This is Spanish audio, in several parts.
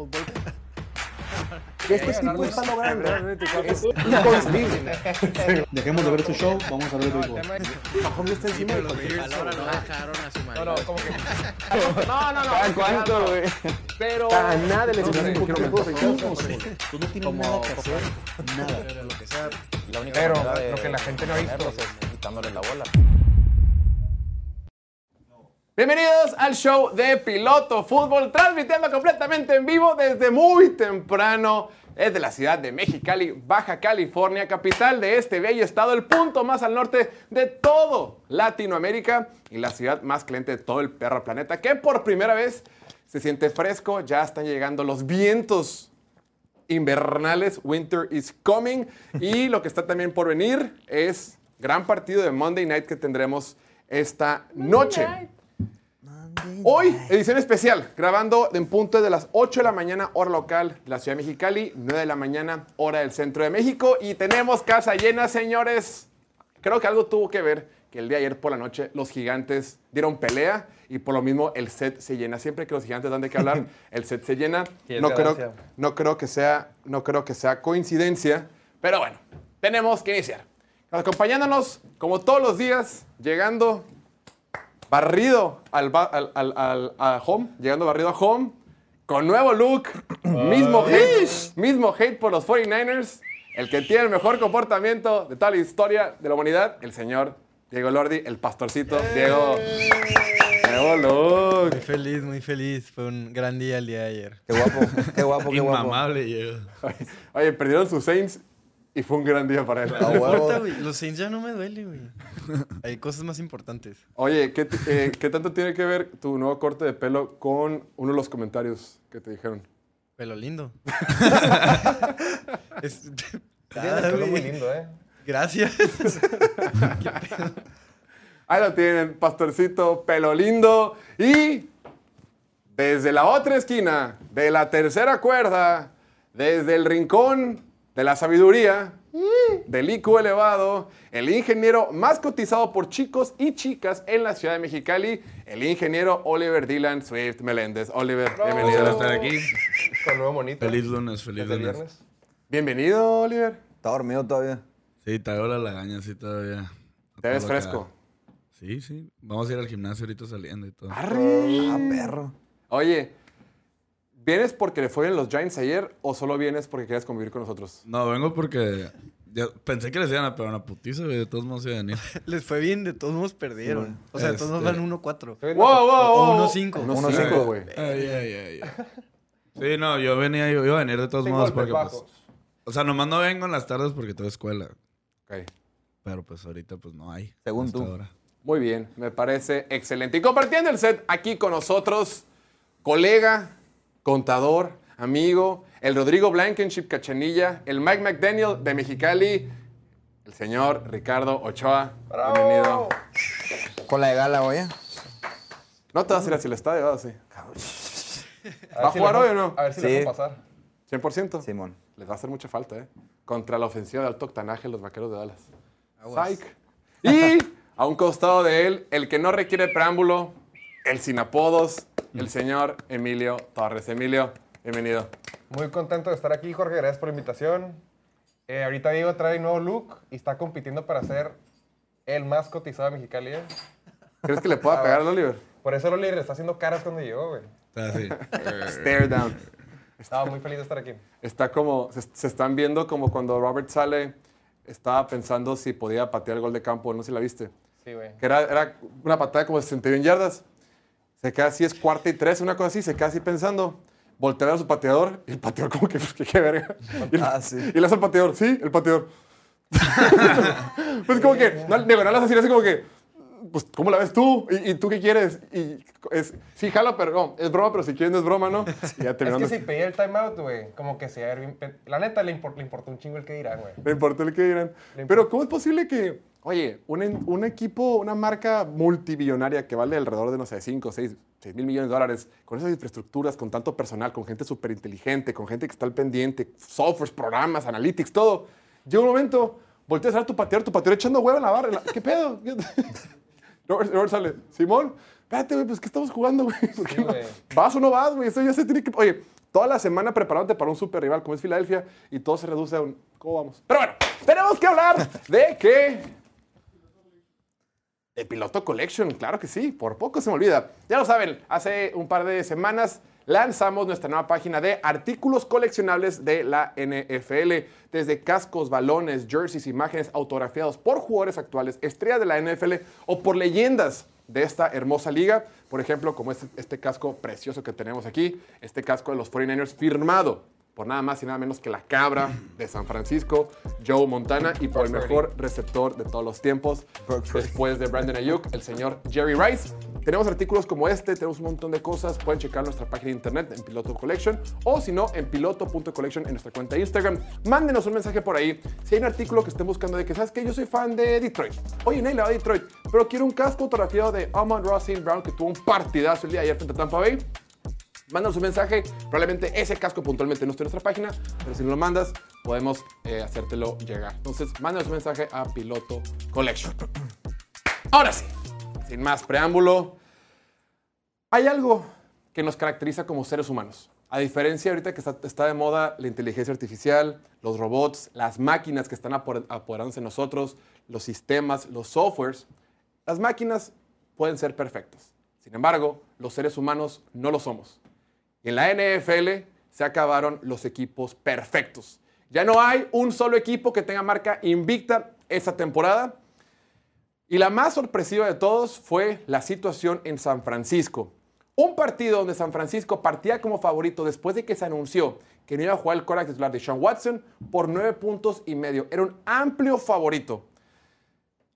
fútbol. Que este tipo está logrando. Es inconcebible. Dejemos de ver su show, vamos a ver el está encima de cualquier no No, no, como que. No, no, no. ¿Cada cuánto, güey? Pero. A nada le un mentir. Tú no tienes nada que hacer. Nada. Pero lo que sea. La única Pero manera de lo que la gente no ha visto. es quitándole la bola. Bienvenidos al show de Piloto Fútbol, transmitiendo completamente en vivo desde muy temprano. Desde la ciudad de Mexicali, Baja California, capital de este bello estado, el punto más al norte de todo Latinoamérica y la ciudad más caliente de todo el perro planeta, que por primera vez se siente fresco, ya están llegando los vientos invernales, winter is coming, y lo que está también por venir es gran partido de Monday Night que tendremos esta noche. Hoy, edición especial, grabando en punto de las 8 de la mañana, hora local de la Ciudad de Mexicali, 9 de la mañana, hora del centro de México. Y tenemos casa llena, señores. Creo que algo tuvo que ver que el día de ayer por la noche los gigantes dieron pelea y por lo mismo el set se llena. Siempre que los gigantes dan de qué hablar, el set se llena. No creo, no, creo que sea, no creo que sea coincidencia, pero bueno, tenemos que iniciar. Acompañándonos, como todos los días, llegando barrido al, ba- al- al- al- a home, llegando barrido a home, con nuevo look, mismo hate, mismo hate por los 49ers, el que tiene el mejor comportamiento de toda la historia de la humanidad, el señor Diego Lordi, el pastorcito. Diego, nuevo look. Muy feliz, muy feliz. Fue un gran día el día de ayer. Qué guapo, qué guapo, qué guapo. Inmamable Diego. Oye, perdieron sus Saints y fue un gran día para él. No importa, güey. Los Saints ya no me duele, güey. Hay cosas más importantes. Oye, ¿qué, eh, ¿qué tanto tiene que ver tu nuevo corte de pelo con uno de los comentarios que te dijeron? Pelo lindo. Es- Ah, pelo muy lindo, ¿eh? Gracias. Ahí lo tienen, pastorcito, pelo lindo. Y desde la otra esquina, de la tercera cuerda, desde el rincón de la sabiduría, del IQ elevado, el ingeniero más cotizado por chicos y chicas en la ciudad de Mexicali, el ingeniero Oliver Dylan Swift Meléndez. Oliver, bienvenido. estar aquí. Con nuevo monito. Feliz lunes, feliz lunes. viernes. Bienvenido, Oliver. Está dormido todavía. Sí, traigo la lagaña, sí, todavía. Te ves fresco. Sí, sí. Vamos a ir al gimnasio ahorita saliendo y todo. Ah, perro. Oye, ¿vienes porque le fue bien los Giants ayer o solo vienes porque quieres convivir con nosotros? No, vengo porque ya pensé que les iban a pegar una putiza, güey. De todos modos iban a ir. Les fue bien, de todos modos perdieron. O sea, de todos modos Este- van 1-4. ¡Wow, wow, O wow! 1-5. 1-5, güey. Ay, ay, ay, ay. Sí, no, yo venía, yo iba a venir de todos Sin modos porque, pues, o sea, nomás no vengo en las tardes porque tengo escuela. Ok. Pero pues ahorita pues no hay. Según tú. ahora. Muy bien, me parece excelente. Y compartiendo el set aquí con nosotros, colega, contador, amigo, el Rodrigo Blankenship Cachanilla, el Mike McDaniel de Mexicali, el señor Ricardo Ochoa. Bienvenido. Con la de gala, oye. No te vas a ir hacia el estadio, ¿verdad? Sí. A ¿Va a si jugar le- hoy o no? A ver si Sí. le dejo pasar. 100%. Simón. Les va a hacer mucha falta, ¿eh? Contra la ofensiva de alto octanaje, los vaqueros de Dallas. Psych. Y a un costado de él, el que no requiere preámbulo, el sin apodos, el señor Emilio Torres. Emilio, bienvenido. Muy contento de estar aquí, Jorge. Gracias por la invitación. Eh, ahorita Diego trae un nuevo look y está compitiendo para ser el más cotizado de Mexicali. ¿eh? ¿Crees que le pueda pegar al Oliver? Por eso Loli le está haciendo caras cuando llegó, güey. Está así. Stare down. Estaba muy feliz de estar aquí. Está como, se, se están viendo como cuando Robert sale, estaba pensando si podía patear el gol de campo, no sé si la viste. Sí, güey. Que era, era una patada como de 61 yardas. Se queda así, es cuarta y tres, una cosa así, se queda así pensando. Voltea a su pateador y el pateador como que, pues, que qué verga. Y, el- Ah, sí. y le hace al pateador, sí, el pateador. pues como que, no, digo, no le hace así, le hace como que, pues, ¿cómo la ves tú? ¿Y, y tú qué quieres? Y es, sí, jalo, pero no, es broma, pero si quieres no es broma, ¿no? Y ya Es terminando. que si pedía el timeout, güey, como que se iba a ver bien. pe- La neta le, impor- le importó un chingo el que dirán, güey. Me importa el que dirán. Le Pero ¿cómo es posible que, oye, un, un equipo, una marca multibillonaria que vale alrededor de, no sé, 5, 6, 6 mil millones de dólares, con esas infraestructuras, con tanto personal, con gente súper inteligente, con gente que está al pendiente, softwares, programas, analytics, todo, llega un momento, volteas a ver tu pateador, tu pateador echando huevo en la barra. ¿Qué pedo? Robert, Robert sale, Simón, espérate, güey, pues ¿qué estamos jugando, güey? ¿Vas o no vas, güey? Eso ya se tiene que... Oye, toda la semana preparándote para un super rival como es Filadelfia y todo se reduce a un ¿cómo vamos? Pero bueno, tenemos que hablar de que el Piloto Collection, claro que sí, por poco se me olvida. Ya lo saben, hace un par de semanas lanzamos nuestra nueva página de artículos coleccionables de la NFL, desde cascos, balones, jerseys, imágenes autografiados por jugadores actuales, estrellas de la NFL o por leyendas de esta hermosa liga. Por ejemplo, como este, este casco precioso que tenemos aquí, este casco de los 49ers firmado por nada más y nada menos que la cabra de San Francisco, Joe Montana, y por el mejor receptor de todos los tiempos, después de Brandon Ayuk, el señor Jerry Rice. Tenemos artículos como este, tenemos un montón de cosas. Pueden checar nuestra página de internet en Piloto Collection o si no, en piloto.collection en nuestra cuenta de Instagram. Mándenos un mensaje por ahí. Si hay un artículo que estén buscando de que, ¿sabes que Yo soy fan de Detroit. Oye, Neil, va a Detroit, pero quiero un casco autografiado de Amon Rossing Brown que tuvo un partidazo el día de ayer frente a Tampa Bay. Mándanos un mensaje. Probablemente ese casco puntualmente no esté en nuestra página, pero si no lo mandas, podemos eh, hacértelo llegar. Entonces, mándanos un mensaje a Piloto Collection. Ahora sí, sin más preámbulo, hay algo que nos caracteriza como seres humanos. A diferencia ahorita que está, de moda la inteligencia artificial, los robots, las máquinas que están apoder- apoderándose de nosotros, los sistemas, los softwares, las máquinas pueden ser perfectas. Sin embargo, los seres humanos no lo somos. En la NFL se acabaron los equipos perfectos. Ya no hay un solo equipo que tenga marca invicta esta temporada. Y la más sorpresiva de todos fue la situación en San Francisco. Un partido donde San Francisco partía como favorito después de que se anunció que no iba a jugar el quarterback titular de Sean Watson por nueve puntos y medio. Era un amplio favorito.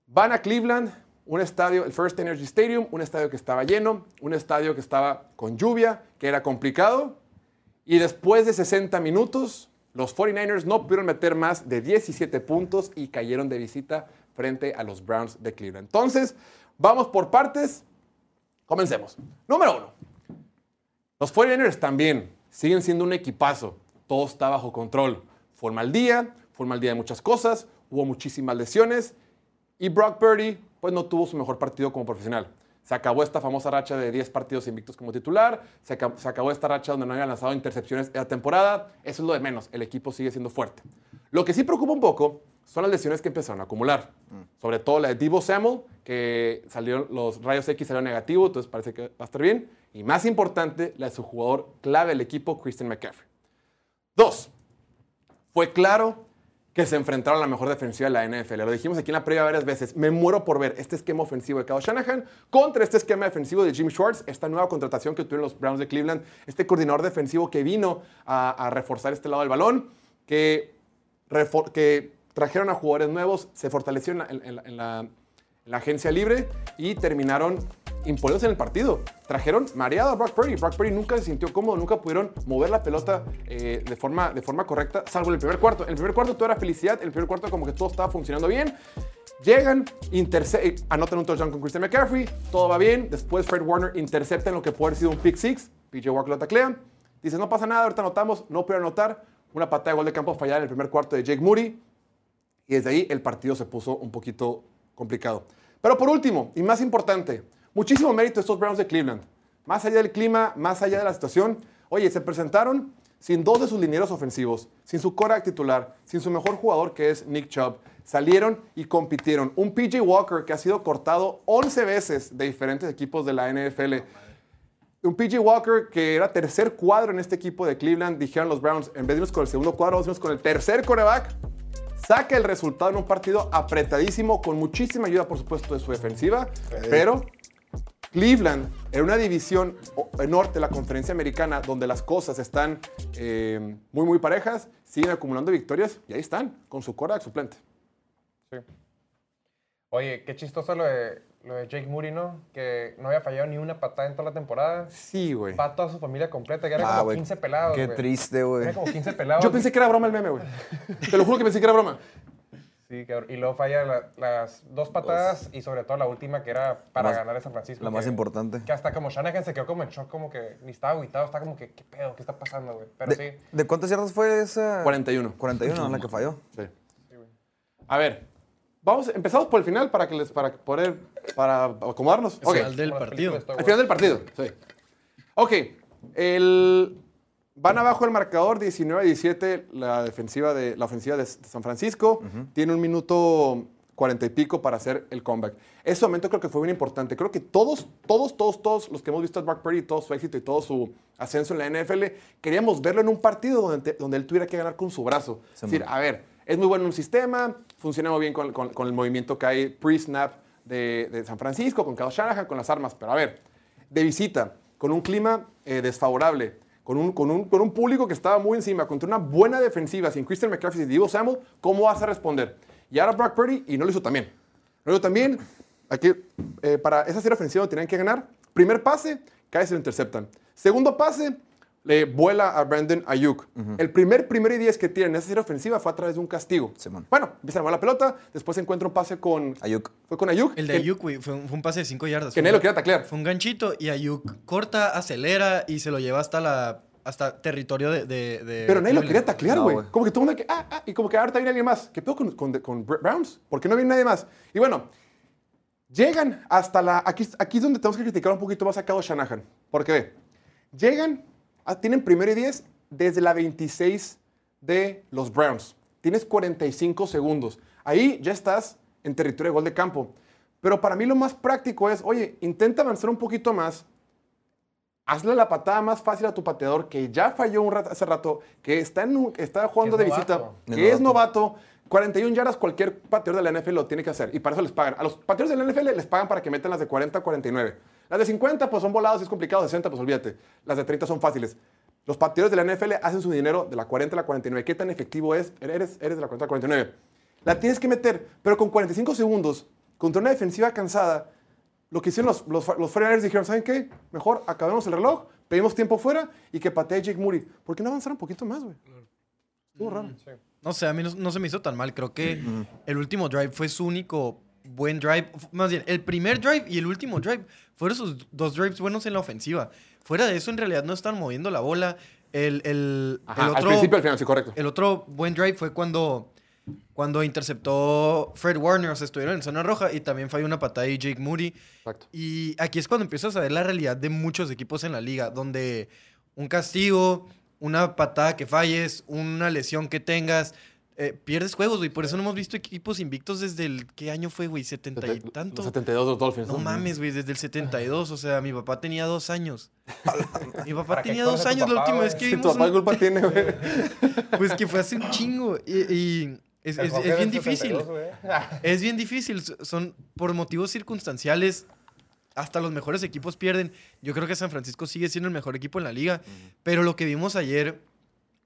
Van a Cleveland, un estadio, el First Energy Stadium, un estadio que estaba lleno, un estadio que estaba con lluvia, que era complicado. Y después de 60 minutos, los 49ers no pudieron meter más de 17 puntos y cayeron de visita frente a los Browns de Cleveland. Entonces, vamos por partes. Comencemos. Número uno. Los 49ers también siguen siendo un equipazo. Todo está bajo control. Fue un día, fue un día de muchas cosas, hubo muchísimas lesiones y Brock Purdy pues no tuvo su mejor partido como profesional. Se acabó esta famosa racha de 10 partidos invictos como titular, se, aca- se acabó esta racha donde no había lanzado intercepciones en la temporada, eso es lo de menos, el equipo sigue siendo fuerte. Lo que sí preocupa un poco son las lesiones que empezaron a acumular, sobre todo la de Divo Samuel, que salieron, los rayos X salieron negativos, entonces parece que va a estar bien, y más importante, la de su jugador clave del equipo, Christian McCaffrey. Dos, fue claro que se enfrentaron a la mejor defensiva de la NFL. Lo dijimos aquí en la previa varias veces. Me muero por ver este esquema ofensivo de Kyle Shanahan contra este esquema defensivo de Jim Schwartz, esta nueva contratación que tuvieron los Browns de Cleveland, este coordinador defensivo que vino a, reforzar este lado del balón, que, trajeron a jugadores nuevos, se fortalecieron en la agencia libre y terminaron imponiéndose en el partido. Trajeron mareado a Brock Purdy. Brock Purdy nunca se sintió cómodo, nunca pudieron mover la pelota eh, de, forma, de forma correcta, salvo en el primer cuarto. En el primer cuarto todo era felicidad, en el primer cuarto como que todo estaba funcionando bien. Llegan, eh, anotan un touchdown con Christian McCaffrey, todo va bien. Después Fred Warner intercepta en lo que puede haber sido un pick six. PJ Walker lo taclea. Dice, no pasa nada, ahorita anotamos, no pudieron anotar. Una patada de gol de campo fallada en el primer cuarto de Jake Moody. Y desde ahí el partido se puso un poquito complicado. Pero por último, y más importante, muchísimo mérito a estos Browns de Cleveland. Más allá del clima, más allá de la situación. Oye, se presentaron sin dos de sus linieros ofensivos, sin su cora titular, sin su mejor jugador que es Nick Chubb. Salieron y compitieron. Un PJ Walker que ha sido cortado 11 veces de diferentes equipos de la NFL. Un PJ Walker que era tercer cuadro en este equipo de Cleveland, dijeron los Browns, en vez de irnos con el segundo cuadro, vamos con el tercer coreback. Saca el resultado en un partido apretadísimo, con muchísima ayuda, por supuesto, de su defensiva, pero Cleveland, en una división norte de la conferencia americana, donde las cosas están eh, muy, muy parejas, siguen acumulando victorias y ahí están, con su coreback suplente. Sí. Oye, qué chistoso lo de, lo de Jake Moody, ¿no? Que no había fallado ni una patada en toda la temporada. Sí, güey. Va toda su familia completa, que era Ah, como güey. 15 pelados, Qué triste, güey. Era como 15 pelados. Yo pensé que era broma el meme, güey. Te lo juro que pensé que era broma. Sí, cabrón. Y luego falla la- las dos patadas y sobre todo la última que era para más- ganar a San Francisco. La más importante. Que hasta como Shanahan se quedó como en shock, como que ni estaba aguitado, está como que, ¿qué pedo? ¿Qué está pasando, güey? Pero ¿De, sí. ¿De cuántas yardas fue esa? 41. 41, la que falló. Sí. A ver, vamos, empezamos por el final para que les, para poder, para acomodarnos. Ok. Final del Como las partido. películas de Star Al final del partido, sí. Ok, el Van abajo el marcador 19 a 17 la defensiva de la ofensiva de San Francisco. Tiene un minuto 40 y pico para hacer el comeback. Ese momento creo que fue bien importante. Creo que todos, todos, todos, todos los que hemos visto a Brock Purdy, todo su éxito y todo su ascenso en la NFL, queríamos verlo en un partido donde, donde él tuviera que ganar con su brazo. es decir, a ver, es muy bueno en un sistema, funciona muy bien con, con- con el movimiento que hay pre-snap de, de San Francisco, con Kyle Shanahan, con las armas, pero a ver, de visita, con un clima eh, desfavorable, con un, con, un, con un público que estaba muy encima, contra una buena defensiva, sin Christian McCaffrey y Divo Samuel, ¿cómo vas a responder? Y ahora Brock Purdy, y no lo hizo también. No lo hizo también. Aquí, eh, para esa serie ofensiva tenían que ganar. Primer pase, cae se lo interceptan. Segundo pase, le vuela a Brandon Ayuk. El primer primero y diez que tienen en esa serie ofensiva fue a través de un castigo. Simón. Bueno, empieza a mover la pelota, después encuentra un pase con Ayuk. Fue con Ayuk. El de que- Ayuk, güey, fue, un- fue un pase de 5 yardas. Que Fue nadie un- lo quería taclear. Fue un ganchito y Ayuk corta, acelera y se lo lleva hasta la hasta territorio de. de- de Pero nadie lo quería taclear, güey. como que todo el mundo que, ah, ah, y como que ahorita viene alguien más. ¿Qué pedo con, con, con Br- Browns? ¿Por qué no viene nadie más? Y bueno, llegan hasta la. Aquí, aquí es donde tenemos que criticar un poquito más a Kyle Shanahan. Porque ve, llegan, tienen primero y 10 desde la 26 de los Browns. Tienes 45 segundos. Ahí ya estás en territorio de gol de campo. Pero para mí lo más práctico es, oye, intenta avanzar un poquito más, hazle la patada más fácil a tu pateador que ya falló un rato, hace rato, que está, en un- está jugando de visita, novato. que es novato. 41 yardas cualquier pateador de la NFL lo tiene que hacer y para eso les pagan. A los pateadores de la NFL les pagan para que metan las de 40 a 49. Las de 50 pues son volados, es complicado, 60 pues olvídate. Las de 30 son fáciles. Los pateadores de la NFL hacen su dinero de la 40 a la 49. ¿Qué tan efectivo es? Eres, eres de la 40 a la 49. La tienes que meter, pero con 45 segundos, contra una defensiva cansada, lo que hicieron los, los, los 49ers dijeron, ¿saben qué? Mejor acabemos el reloj, pedimos tiempo fuera y que patee Jake Moody. ¿Por qué no avanzaron un poquito más, güey? Estuvo raro. No sé, a mí no, no se me hizo tan mal. Creo que el último drive fue su único buen drive. Más bien, el primer drive y el último drive fueron sus dos drives buenos en la ofensiva. Fuera de eso, en realidad no están moviendo la bola. El, el, Ajá, el al otro, principio al final, sí, correcto. el otro buen drive fue cuando, cuando interceptó Fred Warner. O sea, estuvieron en zona roja y también falló una patada de Jake Moody. Exacto. Y aquí es cuando empiezas a ver la realidad de muchos equipos en la liga, donde un castigo, una patada que falles, una lesión que tengas, eh, pierdes juegos, güey. Por eso no hemos visto equipos invictos desde el... ¿Qué año fue, güey? ¿70 y Los tanto? 72 de los Dolphins. No mames, güey, desde el 72. O sea, mi papá tenía dos años. Mi papá ¿Para qué tenía dos años la papá, última güey? vez que Si tu vimos papá un- culpa tiene, güey. Pues que fue hace un chingo. Y, y es, bien difícil. 72, güey. Es bien difícil. Son por motivos circunstanciales. Hasta los mejores equipos pierden. Yo creo que San Francisco sigue siendo el mejor equipo en la liga. Pero lo que vimos ayer,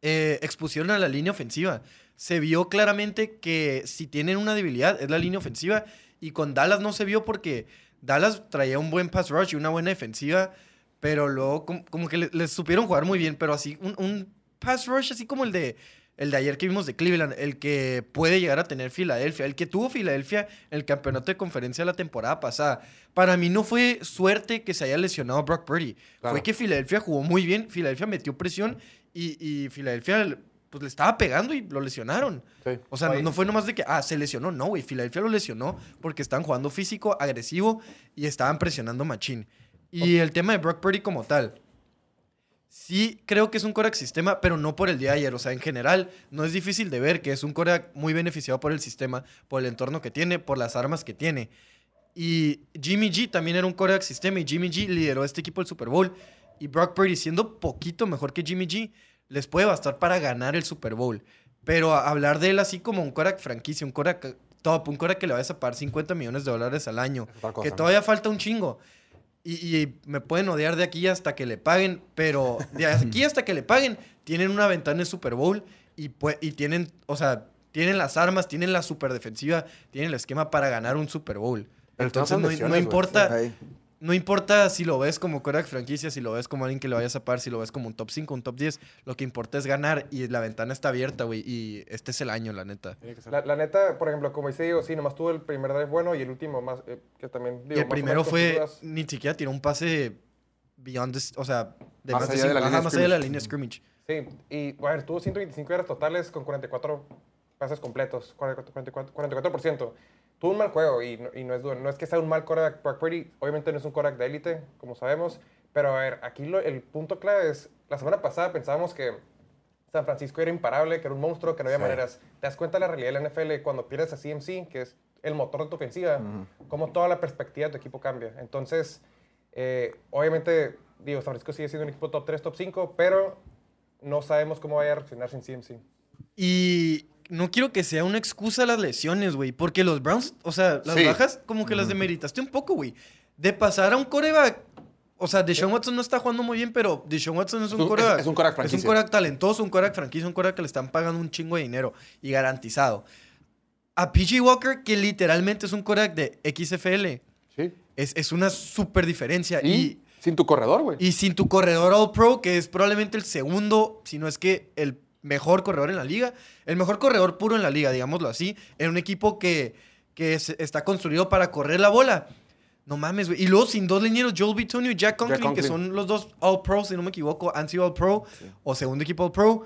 eh, expusieron a la línea ofensiva. Se vio claramente que si tienen una debilidad es la línea ofensiva. Y con Dallas no se vio porque Dallas traía un buen pass rush y una buena defensiva. Pero luego com- como, que le- les supieron jugar muy bien. Pero así, un, un pass rush así como el de, el de ayer que vimos de Cleveland. El que puede llegar a tener Filadelfia. El que tuvo Filadelfia en el campeonato de conferencia la temporada pasada. Para mí no fue suerte que se haya lesionado Brock Purdy. Claro. Fue que Filadelfia jugó muy bien. Filadelfia metió presión y, y Filadelfia pues, le estaba pegando y lo lesionaron. Sí. O sea, no, no fue nomás de que, ah, se lesionó. No, güey. Filadelfia lo lesionó porque estaban jugando físico, agresivo y estaban presionando machín. Y el tema de Brock Purdy como tal. Sí, creo que es un Korak sistema, pero no por el día de ayer. O sea, en general, no es difícil de ver que es un Korak muy beneficiado por el sistema, por el entorno que tiene, por las armas que tiene. Y Jimmy G también era un Korak sistema y Jimmy G lideró este equipo del Super Bowl. Y Brock Purdy, siendo poquito mejor que Jimmy G, les puede bastar para ganar el Super Bowl. Pero hablar de él así como un Korak franquicia, un Korak top, un Korak que le vayas a pagar 50 millones de dólares al año, cosa, que ¿no? todavía falta un chingo. Y, y me pueden odiar de aquí hasta que le paguen, pero de aquí hasta que le paguen, tienen una ventana en Super Bowl y, tienen, o sea, tienen las armas, tienen la super defensiva, tienen el esquema para ganar un Super Bowl. Pero Entonces no, importa. No importa si lo ves como Korak franquicia, si lo ves como alguien que le vayas a pagar, si lo ves como un top 5, un top 10, lo que importa es ganar y la ventana está abierta, güey, y este es el año, la neta. La, la neta, por ejemplo, como dice Diego, sí, nomás tuvo el primer drive bueno y el último más, eh, que también, digo, y el más primero fue, ni siquiera tiró un pase beyond, this- o sea, de Más más, de allá de la cinco- línea ajá, más allá de la scrimmage. línea scrimmage. Sí, y a ver, tuvo 125 yardas totales con 44 pases completos, 44%. 44%. Tuvo un mal juego y no, y no es, no es que sea un mal quarterback. Brock Purdy obviamente no es un quarterback de élite, como sabemos, Pero a ver, aquí lo- el punto clave es, la semana pasada pensábamos que San Francisco era imparable, que era un monstruo, que no había maneras. Te das cuenta de la realidad de la NFL cuando pierdes a CMC, que es el motor de tu ofensiva, cómo toda la perspectiva de tu equipo cambia. Entonces, eh, obviamente, digo, San Francisco sigue siendo un equipo top 3, top 5, pero no sabemos cómo vaya a reaccionar sin CMC. Y no quiero que sea una excusa las lesiones, güey. Porque los Browns, o sea, las Sí. bajas, como que las demeritaste un poco, güey. De pasar a un coreback. O sea, Deshaun Watson no está jugando muy bien, pero Deshaun Watson es un coreback. es- es un quarterback Es un coreback talentoso, un coreback franquicia, un coreback que le están pagando un chingo de dinero y garantizado. A PG Walker, que literalmente es un coreback de XFL, Sí. es, es una súper diferencia. Y, y sin tu corredor, güey. y sin tu corredor All Pro, que es probablemente el segundo, si no es que el mejor corredor en la liga, el mejor corredor puro en la liga, digámoslo así, en un equipo que, que es- está construido para correr la bola. No mames, güey. Y luego sin dos linieros, Joel Bitonio y Jack Conklin, que Conklin. son los dos All Pro, si no me equivoco, han sido All Pro o segundo equipo All Pro.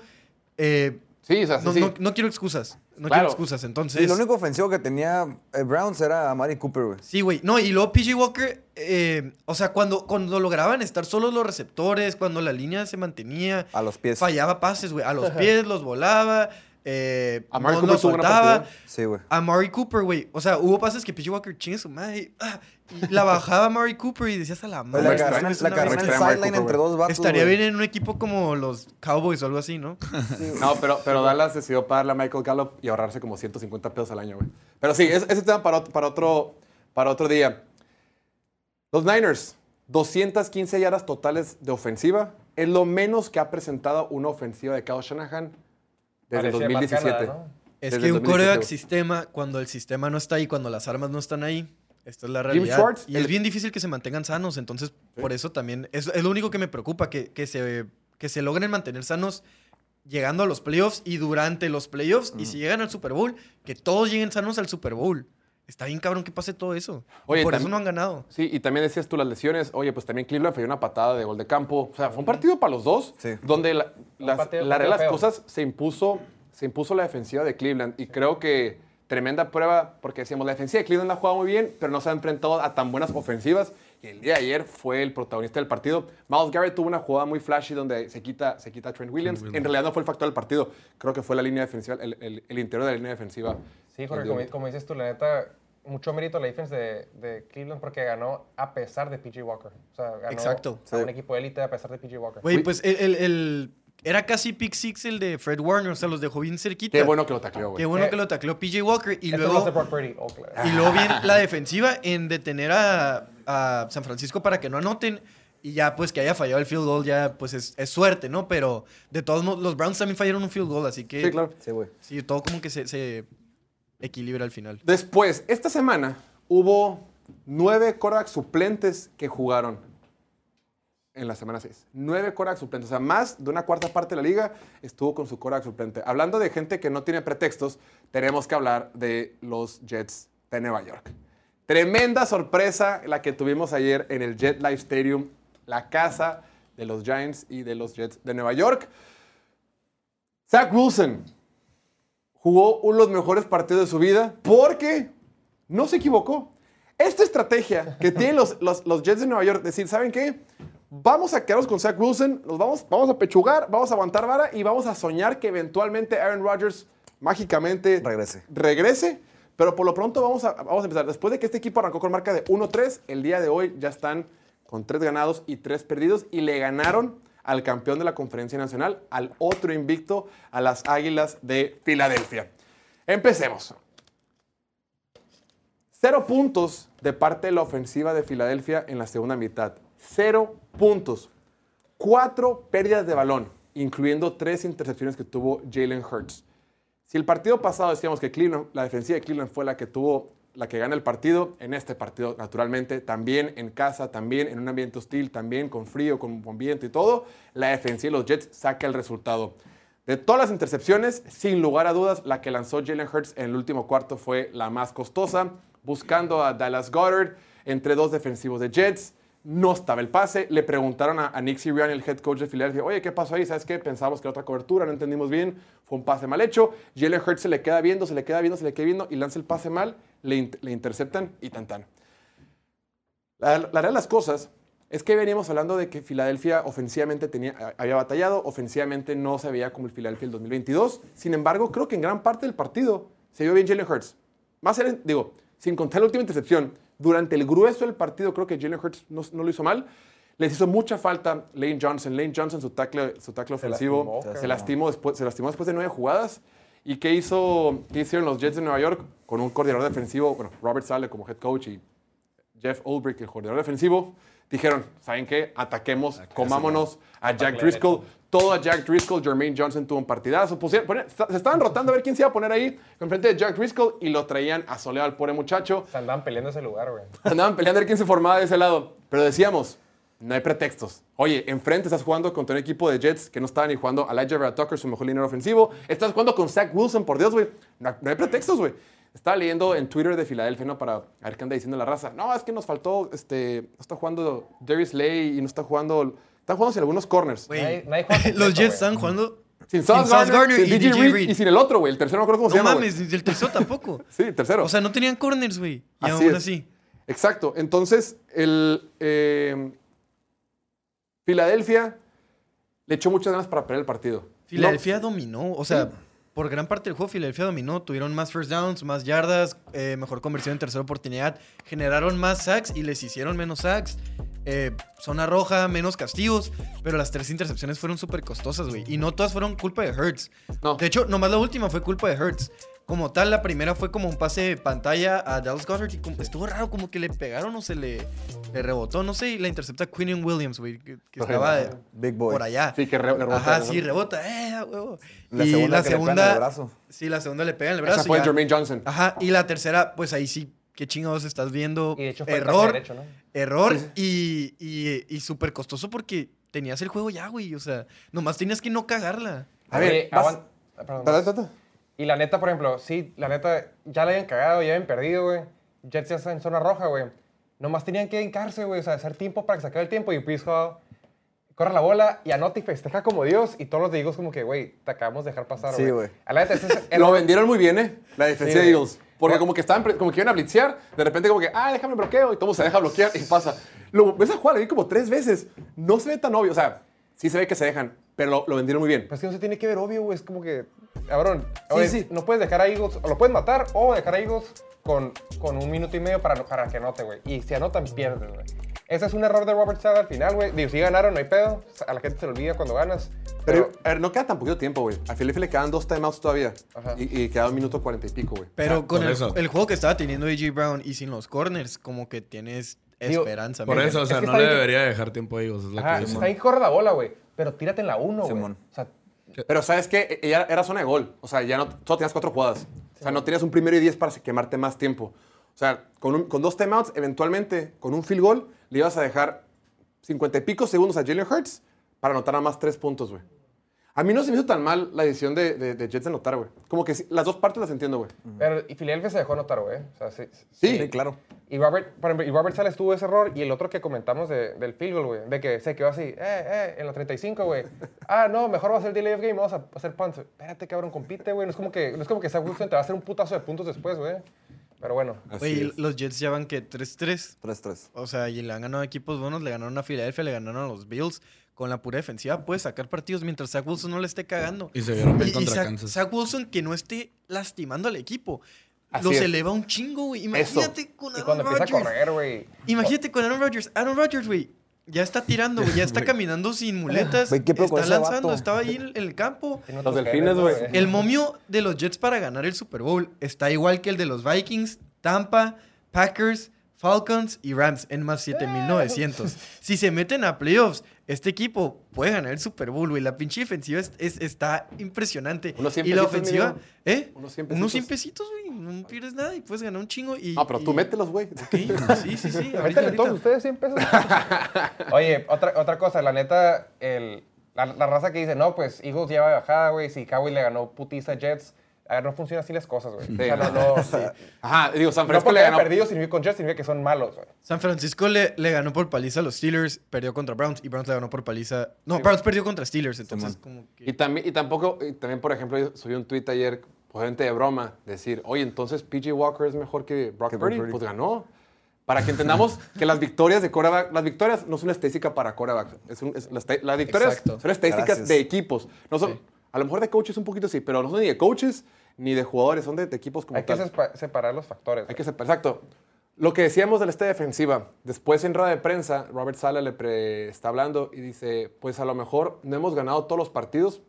Eh, Sí, o sea, sí, no, sí. no- no quiero excusas. No Claro. quiero excusas. Entonces. Sí, lo único ofensivo que tenía eh, Browns era a Mari Cooper, güey. Sí, güey. No, y luego PG Walker, eh, o sea, cuando, cuando lograban estar solos los receptores, cuando la línea se mantenía, A los pies. fallaba pases, güey. A los pies los volaba, eh, Amari no Cooper tuvo una soltaba. partida. Sí, güey. A Mari Cooper, güey. O sea, hubo pases que PG Walker chingue su madre. ah, y la bajaba Mari Cooper y decías a la Pues madre. la agarran en bestia". extrema de sideline entre dos vatos, Estaría bien en un equipo como los Cowboys o algo así, ¿no? No, pero, pero Dallas decidió pagarle a Michael Gallup y ahorrarse como 150 pesos al año, güey. Pero sí, es- ese tema para, para, otro, para otro día. Los Niners, 215 yardas totales de ofensiva. Es lo menos que ha presentado una ofensiva de Kyle Shanahan desde el Parecía Matt 2017. Canada, ¿no? Es Desde que un 2017, coreback sistema, cuando el sistema no está ahí, cuando las armas no están ahí, esta es la realidad. Schwartz, y el- es bien difícil que se mantengan sanos, entonces por eso también es, es lo único que me preocupa, que, que, se, que se logren mantener sanos llegando a los playoffs y durante los playoffs, y si llegan al Super Bowl, que todos lleguen sanos al Super Bowl. Está bien cabrón que pase todo eso. Oye, por eso no han ganado. Sí, y también decías tú las lesiones. Oye, pues también Cleveland falló una patada de gol de campo. O sea, fue un partido para los dos. Sí. Donde la, las, partido- la de las cosas se impuso, se impuso la defensiva de Cleveland. Y creo que tremenda prueba, porque decíamos, la defensiva de Cleveland la ha jugado muy bien, pero no se ha enfrentado a tan buenas ofensivas. Y el día de ayer fue el protagonista del partido. Miles Garrett tuvo una jugada muy flashy donde se quita, se quita a Trent Williams. En realidad no fue el factor del partido. Creo que fue la línea defensiva, el, el- el interior de la línea defensiva. Sí, Jorge, como, dices tú, la neta, mucho mérito a la defense de, de Cleveland porque ganó a pesar de PG Walker. O sea, ganó Exacto. a un equipo de élite a pesar de PG Walker. Güey, pues el, el- el- era casi pick six el de Fred Warner, o sea, los dejó bien cerquita. Qué bueno que lo tacleó, güey. Qué bueno Eh, que lo tacleó PJ Walker y luego... Oh, claro. Y luego viene la defensiva en detener a, a San Francisco para que no anoten. Y ya, pues, que haya fallado el field goal, ya, pues, es, es suerte, ¿no? Pero, de todos modos, los Browns también fallaron un field goal, así que... Sí, claro. Sí, güey. Sí, todo como que se, se equilibra al final. Después, esta semana hubo nueve quarterbacks suplentes que jugaron en la semana 6. Nueve quarterbacks suplentes. O sea, más de una cuarta parte de la liga estuvo con su quarterback suplente. Hablando de gente que no tiene pretextos, tenemos que hablar de los Jets de Nueva York. Tremenda sorpresa la que tuvimos ayer en el Jet Life Stadium, la casa de los Giants y de los Jets de Nueva York. Zach Wilson jugó uno de los mejores partidos de su vida porque no se equivocó. Esta estrategia que tienen los, los, los Jets de Nueva York, decir, ¿saben qué? Vamos a quedarnos con Zach Wilson, nos vamos, vamos a pechugar, vamos a aguantar vara y vamos a soñar que eventualmente Aaron Rodgers mágicamente Regrese. regrese. Pero por lo pronto vamos a, vamos a empezar. Después de que este equipo arrancó con marca de 1-3, el día de hoy ya están con 3 ganados y 3 perdidos y le ganaron al campeón de la conferencia nacional, al otro invicto, a las Águilas de Filadelfia. Empecemos. Cero puntos de parte de la ofensiva de Filadelfia en la segunda mitad. Cero puntos. Cuatro pérdidas de balón, incluyendo tres intercepciones que tuvo Jalen Hurts. Si el partido pasado decíamos que Cleveland, la defensiva de Cleveland fue la que tuvo, la que gana el partido, en este partido, naturalmente, también en casa, también en un ambiente hostil, también con frío, con, con viento y todo, la defensiva de los Jets saca el resultado. De todas las intercepciones, sin lugar a dudas, la que lanzó Jalen Hurts en el último cuarto fue la más costosa, buscando a Dallas Goddard entre dos defensivos de Jets. No estaba el pase. Le preguntaron a, a Nick Sirianni, el head coach de Filadelfia, oye, ¿qué pasó ahí? ¿Sabes qué? Pensábamos que era otra cobertura, no entendimos bien. Fue un pase mal hecho. Jalen Hurts se le queda viendo, se le queda viendo, se le queda viendo y lanza el pase mal. Le, in- le interceptan y tan tan. La, la realidad de las cosas es que veníamos hablando de que Filadelfia ofensivamente tenía, había batallado, ofensivamente no se veía como el Filadelfia del 2022. Sin embargo, creo que en gran parte del partido se vio bien Jalen Hurts. Más allá, digo, sin contar la última intercepción, durante el grueso del partido creo que Jalen Hurts no, no lo hizo mal. Les hizo mucha falta Lane Johnson. Lane Johnson, su tackle, su tackle ofensivo, lastimó, se, lastimó después, se lastimó después de nueve jugadas. ¿Y qué, hizo, qué hicieron los Jets de Nueva York con un coordinador defensivo? Bueno, Robert Sale como head coach y Jeff Ulbrich, el coordinador defensivo, dijeron, ¿saben qué? Ataquemos, comámonos a Jack Driscoll. Todo a Jack Driscoll, Jermaine Johnson tuvo un partidazo. Pusieron- ponían- se estaban rotando a ver quién se iba a poner ahí enfrente de Jack Driscoll y lo traían a solear al pobre muchacho. Se andaban peleando ese lugar, güey. Andaban peleando a ver quién se formaba de ese lado. Pero decíamos, no hay pretextos. Oye, enfrente estás jugando contra un equipo de Jets que no estaba ni jugando a Elijah Vera Tucker, su mejor línea ofensivo. Estás jugando con Zach Wilson, por Dios, güey. No, no hay pretextos, güey. Estaba leyendo en Twitter de Filadelfia, ¿no? Para ver qué anda diciendo la raza. No, es que nos faltó, este, no está jugando Darius Slay y no está jugando, están jugando sin algunos corners. Güey, Los Jets están jugando Sin Sauce sin y DJ Reed Reed. y sin el otro, güey. El tercero no creo cómo se No llama, güey. mames, ni el tercero tampoco. Sí, el tercero. O sea, no tenían corners, güey. Y Así aún es. así. Exacto. Entonces, el eh, Filadelfia le echó muchas ganas para perder el partido. Filadelfia dominó. O sea, por gran parte del juego, Filadelfia dominó. Tuvieron más first downs, más yardas, eh, mejor conversión en tercera oportunidad. Generaron más sacks y les hicieron menos sacks. Eh, zona roja, menos castigos. Pero las tres intercepciones fueron súper costosas, güey. Y no todas fueron culpa de Hurts. No. De hecho, nomás la última fue culpa de Hurts. Como tal, la primera fue como un pase de pantalla a Dallas Goddard y como- estuvo raro, como que le pegaron o se le, le rebotó, no sé, y la intercepta Quinn Williams, güey, que, que estaba de- Big boy. por allá. Sí, que re- rebota, Ajá, sí, rebota, eh, huevo. La y segunda la que le segunda, en el brazo. sí, la segunda le pega en el brazo. Esa fue ya. Jermaine Johnson. Ajá, y la tercera, pues ahí sí, qué chingados estás viendo. Y de hecho fue el error, derecho, ¿no? error y, y, y súper costoso porque tenías el juego ya, güey, o sea, nomás tenías que no cagarla. A ver, Oye, vas- aguan- ah, perdón. Y la neta, por ejemplo, sí, la neta, ya la habían cagado, ya habían perdido, güey. Jets ya está en zona roja, güey. Nomás tenían que hincarse, güey, o sea, hacer tiempo para que se acabe el tiempo y Hall corre la bola y anota y festeja como Dios y todos los de Eagles como que, güey, te acabamos de dejar pasar, Sí, güey. Es el Lo vendieron muy bien, ¿eh? La defensa Sí, de güey. Eagles. Porque como que estaban, como que iban a blitzear, de repente como que, ah, déjame bloqueo, y todo se deja bloquear y pasa. Lo ves a jugar, vi como tres veces. No se ve tan obvio, o sea, sí se ve que se dejan, pero lo, lo vendieron muy bien. Pues que no se tiene que ver obvio, güey. Es como que, cabrón, Sí, sí. no puedes dejar a Eagles, o lo puedes matar o dejar a Eagles con, con un minuto y medio para, para que anote, güey. Y si anotan, pierdes, güey. Ese es un error de Robert Sala al final, güey. Digo, si ganaron, no hay pedo. A la gente se le olvida cuando ganas. Pero, Pero, a ver, no queda tan poquito tiempo, güey. A Philadelphia le quedan dos timeouts todavía. Ajá. Y, y queda un minuto cuarenta y pico, güey. Pero Ah, con por el, eso. el juego que estaba teniendo AJ Brown y sin los corners, como que tienes Digo, esperanza. Por mira. eso, o Es sea, que no le que- debería dejar tiempo a ellos. Es lo ajá, que está ahí que corre la bola, güey. Pero tírate en la 1, güey. O sea, Pero ¿sabes qué? Era, era zona de gol. O sea, ya no, solo tenías cuatro jugadas. O sea, no tenías un primero y diez para quemarte más tiempo. O sea, con, un- con dos timeouts, eventualmente, con un field goal, le ibas a dejar cincuenta y pico segundos a Jalen Hurts para anotar a más tres puntos, güey. A mí no se me hizo tan mal la decisión de, de, de Jets de anotar, güey. Como que sí, las dos partes las entiendo, güey. pero y Philadelphia se dejó anotar, güey. O sea, sí. Sí. Sí, claro. Y Robert, por ejemplo, y Robert Sales tuvo ese error y el otro que comentamos de- del field goal, güey, de que se quedó así, eh, eh, en la 35, güey. Ah, no, mejor va a ser delay of game, vamos a hacer punt. Espérate, cabrón, compite, güey. No es como que, no es como que Zach Wilson te va a hacer un putazo de puntos después, güey. Pero bueno. Así Güey, es. los Jets ya van que 3-3. 3-3. O sea, y le han ganado equipos buenos, le ganaron a Filadelfia, le ganaron a los Bills. Con la pura defensiva puede sacar partidos mientras Zach Wilson no le esté cagando. Y se vieron bien Y- y contra Zach, Kansas. Zach Wilson que no esté lastimando al equipo. Así los es. eleva un chingo, güey. Imagínate con Y Aaron cuando empieza a Rodgers. correr, güey. Imagínate con Aaron Rodgers. Aaron Rodgers, güey. Ya está tirando, güey. Ya está caminando sin muletas. Güey, ¿qué pedo con está lanzando. vato? Estaba ahí en el campo. Los delfines, güey. El momio de los Jets para ganar el Super Bowl está igual que el de los Vikings, Tampa, Packers, Falcons y Rams en más 7900. Si se meten a playoffs, este equipo puede ganar el Super Bowl, güey. La pinche defensiva es, es- está impresionante. Unos 100 y la pesitos, ofensiva. ¿eh? Unos 100 Unos 100 pesitos. pesitos, güey. No pierdes nada y puedes ganar un chingo. Y, Ah, pero tú mételos, güey. Ok, Sí, sí, sí. Ahorita, Métele todos ustedes 100 pesos. Oye, otra, otra cosa, la neta, el, la, la raza que dice, no, pues Eagles lleva bajada, güey, si Cowboys le ganó putiza Jets. A ver, no funcionan así las cosas, güey. O sea, no, no, sí. Ajá, digo, San No Francisco porque le ganó. perdido significa con Jets, significa que son malos, güey. San Francisco le, le ganó por paliza a los Steelers, perdió contra Browns y Browns le ganó por paliza. No, Browns perdió contra Steelers, entonces como que. Y también, y tampoco, y también, por ejemplo, subí un tweet ayer, gente de broma, decir, oye, entonces PJ Walker es mejor que Brock Que Purdy. Purdy. Pues ganó. Para que entendamos que las victorias de quarterback, las victorias no son una estadística para quarterback. Es un- es- las, las victorias Exacto. son estadísticas Gracias. de equipos. No son, Sí. A lo mejor de coaches un poquito sí, pero no son ni de coaches ni de jugadores, son de, de equipos como Hay que tal. sespa- separar los factores. Hay que separar. Exacto. Lo que decíamos de esta defensiva, después en rueda de prensa, Robert Sala le pre- está hablando y dice, pues a lo mejor no hemos ganado todos los partidos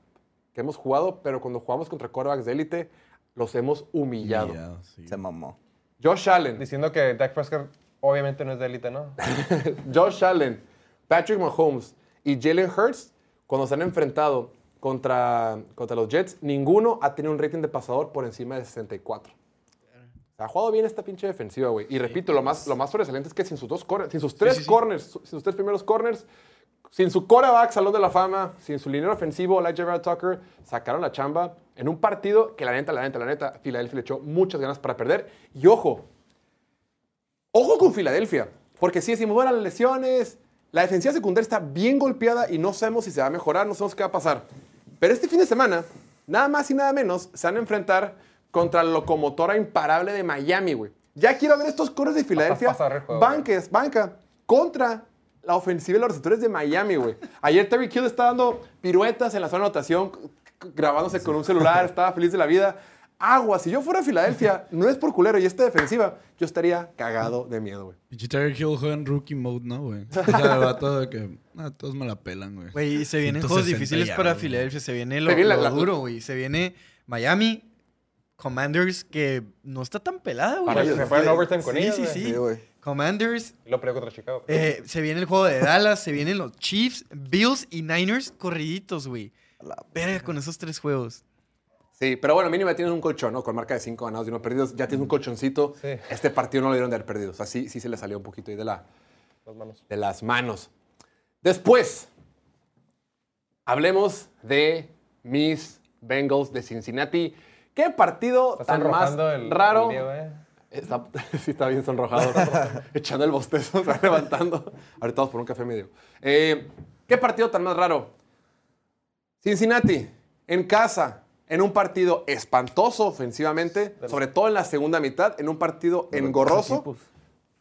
que hemos jugado, pero cuando jugamos contra quarterbacks de élite, los hemos humillado. Humillado, sí. Se mamó. Josh Allen, Diciendo que Dak Prescott obviamente no es de élite, ¿no? Josh Allen, Patrick Mahomes y Jalen Hurts, cuando se han enfrentado contra, contra los Jets, ninguno ha tenido un rating de pasador por encima de 64. O sea, ha jugado bien esta pinche defensiva, güey. Y repito, lo más, lo más sobresaliente es que sin sus dos corners, sin sus tres sí, sí. corners, sin sus tres primeros corners, sin su quarterback, Salón de la Fama, sin su liniero ofensivo, Elijah Vera Tucker, sacaron la chamba en un partido que la neta, la neta, la neta, Filadelfia le echó muchas ganas para perder. Y ojo, Ojo con Filadelfia, porque si decimos, bueno, las lesiones, la defensiva secundaria está bien golpeada y no sabemos si se va a mejorar, no sabemos qué va a pasar. Pero este fin de semana, nada más y nada menos, se van a enfrentar contra la locomotora imparable de Miami, güey. Ya quiero ver estos coros de Filadelfia, juego, banques, banca, contra la ofensiva de los receptores de Miami, güey. Ayer Terry Kill está dando piruetas en la zona de anotación, grabándose con un celular, estaba feliz de la vida. Agua, si yo fuera a Filadelfia, no es por culero y esta defensiva, yo estaría cagado de miedo, güey. Pinche Tyreek Hill juega en rookie mode, ¿no, güey? O sea, va todo de que... Ah, todos me la pelan, güey. Güey, y se vienen juegos 160 difíciles para güey. Filadelfia. Se viene lo, Se viene la- lo la- duro, güey. Se viene Miami, Commanders, que no está tan pelada, güey. Para que se fueran overtime con sí, ellos, Sí, güey. sí, Sí, güey. Commanders. Y lo perdió contra Chicago. eh, se viene el juego de Dallas, se vienen los Chiefs, Bills y Niners corriditos, güey. Verga con esos tres juegos. Sí, pero bueno, mínimo ya tienes un colchón, ¿no? Con marca de 5 ganados y 1 perdidos, ya tienes un colchoncito. Sí. Este partido no lo dieron de haber perdido. O sea, sí, sí se le salió un poquito ahí de, la, Las manos. de las manos. Después, hablemos de mis Bengals de Cincinnati. ¿Qué partido Estás tan más el, raro? el ¿eh? Está, sí, está bien sonrojado. Echando el bostezo, va levantando. Ahorita vamos por un café medio. Eh, ¿Qué partido tan más raro? Cincinnati, en casa, en un partido espantoso ofensivamente, sobre todo en la segunda mitad, en un partido engorroso,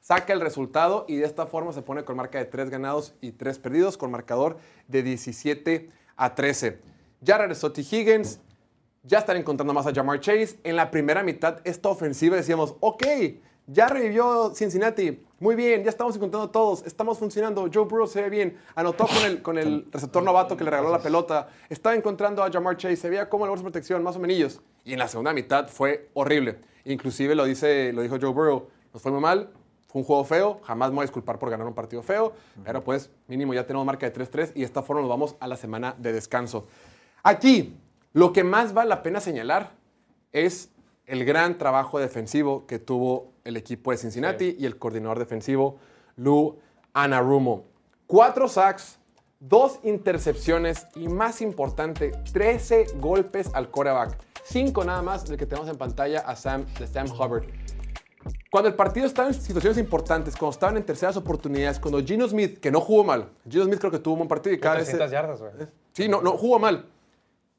saca el resultado y de esta forma se pone con marca de 3 ganados y 3 perdidos, con marcador de 17 a 13. Ya regresó T. Higgins, ya están encontrando más a Jamar Chase. En la primera mitad, esta ofensiva decíamos, ok, ya revivió Cincinnati. Muy bien, ya estamos encontrando todos. Estamos funcionando. Joe Burrow se ve bien. Anotó con el, con el receptor novato que le regaló la pelota. Estaba encontrando a Jamar Chase. Se veía como la bolsa de protección, más o menos. Y en la segunda mitad fue horrible. Inclusive lo, dice, lo dijo Joe Burrow. Nos fue muy mal. Fue un juego feo. Jamás me voy a disculpar por ganar un partido feo. Pero pues mínimo ya tenemos marca de 3-3 y de esta forma nos vamos a la semana de descanso. Aquí, lo que más vale la pena señalar es el gran trabajo defensivo que tuvo el equipo de Cincinnati y el coordinador defensivo Lou Anarumo. Cuatro sacks, dos intercepciones y más importante, 13 golpes al quarterback. Cinco nada más del que tenemos en pantalla a Sam, de Sam Hubbard. Cuando el partido estaba en situaciones importantes, cuando estaban en terceras oportunidades, cuando Gino Smith, que no jugó mal, Gino Smith creo que tuvo un buen partido y cada vez... 300 yardas, güey. Sí, no, no jugó mal.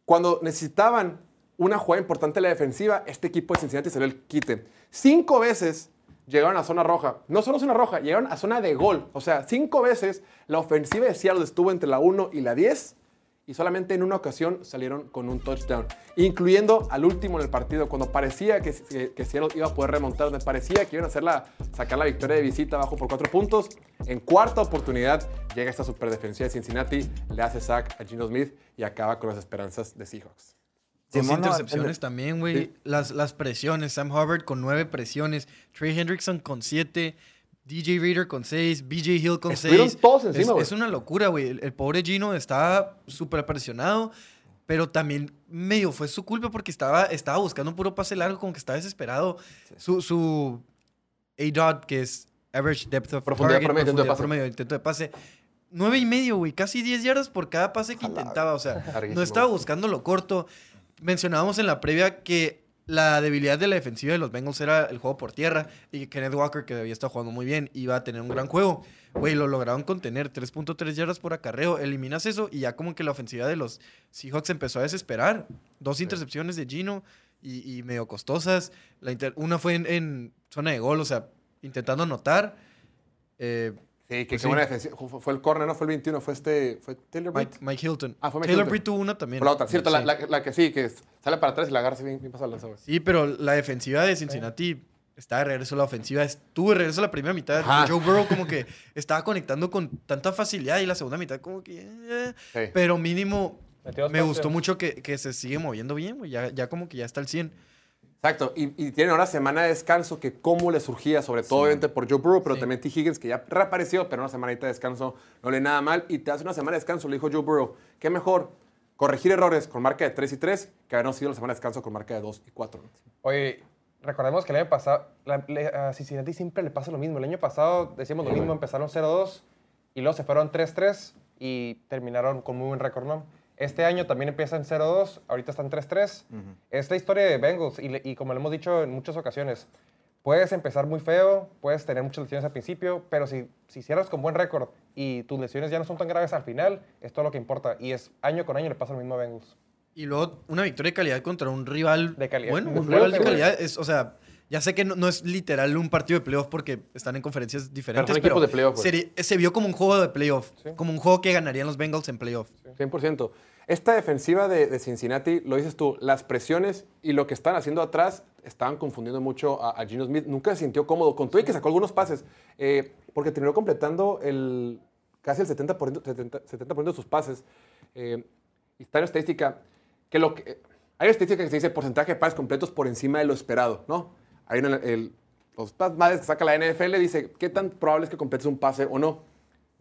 Cuando necesitaban una jugada importante en la defensiva, este equipo de Cincinnati dio el quite. Cinco veces llegaron a zona roja. No solo zona roja, llegaron a zona de gol. O sea, cinco veces la ofensiva de Seattle estuvo entre la 1 y la 10 y solamente en una ocasión salieron con un touchdown, incluyendo al último en el partido, cuando parecía que, Seattle iba a poder remontar, donde parecía que iban a hacer la, sacar la victoria de visita abajo por cuatro puntos. En cuarta oportunidad llega esta super defensiva de Cincinnati, le hace sack a Gino Smith y acaba con las esperanzas de Seahawks. Dos intercepciones también, güey. Las, las presiones. Sam Hubbard con nueve presiones. Trey Hendrickson con siete. DJ Reader con seis. BJ Hill con Estuvieron seis. todos encima, es, güey. es una locura, güey. El, el pobre Gino estaba súper presionado. Pero también medio fue su culpa porque estaba, estaba buscando un puro pase largo, como que estaba desesperado. Su, su A-Dot, que es Average Depth of Profundidad Target, promedio, profundidad promedio, intento de pase. Nueve y medio, güey. Casi 10 yardas por cada pase que intentaba. O sea, no estaba buscando lo corto. Mencionábamos en la previa que la debilidad de la defensiva de los Bengals era el juego por tierra y que Kenneth Walker, que había estado jugando muy bien, iba a tener un gran juego. Güey, lo lograron contener. 3.3 yardas por acarreo. Eliminas eso y ya como que la ofensiva de los Seahawks empezó a desesperar. Dos intercepciones de Gino y, y medio costosas. La inter- una fue en, en zona de gol, o sea, intentando anotar. Eh, Sí, que Pues qué sí. buena defensiva. Fue, el corner, no fue el 21, fue este. Fue Taylor Britt. Mike, Mike Hilton. Ah, fue Mike Taylor Hilton. Britt tuvo una también. Fue la otra, cierto, la, Sí. la- la que sí, que sale para atrás y la agarra bien, bien pasada. Sí, pero la defensiva de Cincinnati está de regreso. La ofensiva estuvo de regreso la primera mitad. Ajá. Joe Burrow como que estaba conectando con tanta facilidad y la segunda mitad como que... eh. Sí. Pero mínimo me gustó mucho que, que se sigue moviendo bien, güey. Ya, ya como que ya está al 100. Exacto, y, y tienen ahora semana de descanso que cómo le surgía, sobre todo obviamente por Joe Burrow, pero Sí. también T. Higgins, que ya reapareció, pero una semanita de descanso no le nada mal. Y te hace una semana de descanso, le dijo Joe Burrow, qué mejor corregir errores con marca de 3 y 3 que habernos sido la semana de descanso con marca de 2 y 4. Oye, recordemos que el año pasado, la- le- a Cincinnati siempre le pasa lo mismo. El año pasado decíamos lo mismo, empezaron 0-2 y luego se fueron 3-3 y terminaron con muy buen récord, ¿no? Este año también empiezan 0-2, ahorita están 3-3. Es la historia de Bengals y, y como lo hemos dicho en muchas ocasiones, puedes empezar muy feo, puedes tener muchas lesiones al principio, pero si, si cierras con buen récord y tus lesiones ya no son tan graves al final, es todo lo que importa. Y es año con año le pasa lo mismo a Bengals. Y luego una victoria de calidad contra un rival... De calidad. Bueno, un rival de calidad. Es, o sea, ya sé que no, no es literal un partido de playoff porque están en conferencias diferentes, pero, equipos de playoff, güey. sería- se vio como un juego de playoff. Sí. Como un juego que ganarían los Bengals en playoff. 100%. Esta defensiva de, de Cincinnati, lo dices tú, las presiones y lo que están haciendo atrás estaban confundiendo mucho a, a Gino Smith. Nunca se sintió cómodo con todo y que sacó algunos pases, eh, porque terminó completando el, casi el 70%, 70, 70% de sus pases. Eh, y está en estadística que lo que... Hay una estadística que se dice porcentaje de pases completos por encima de lo esperado, ¿no? Hay una- el, los padres que saca la NFL dice qué tan probable es que completes un pase o no.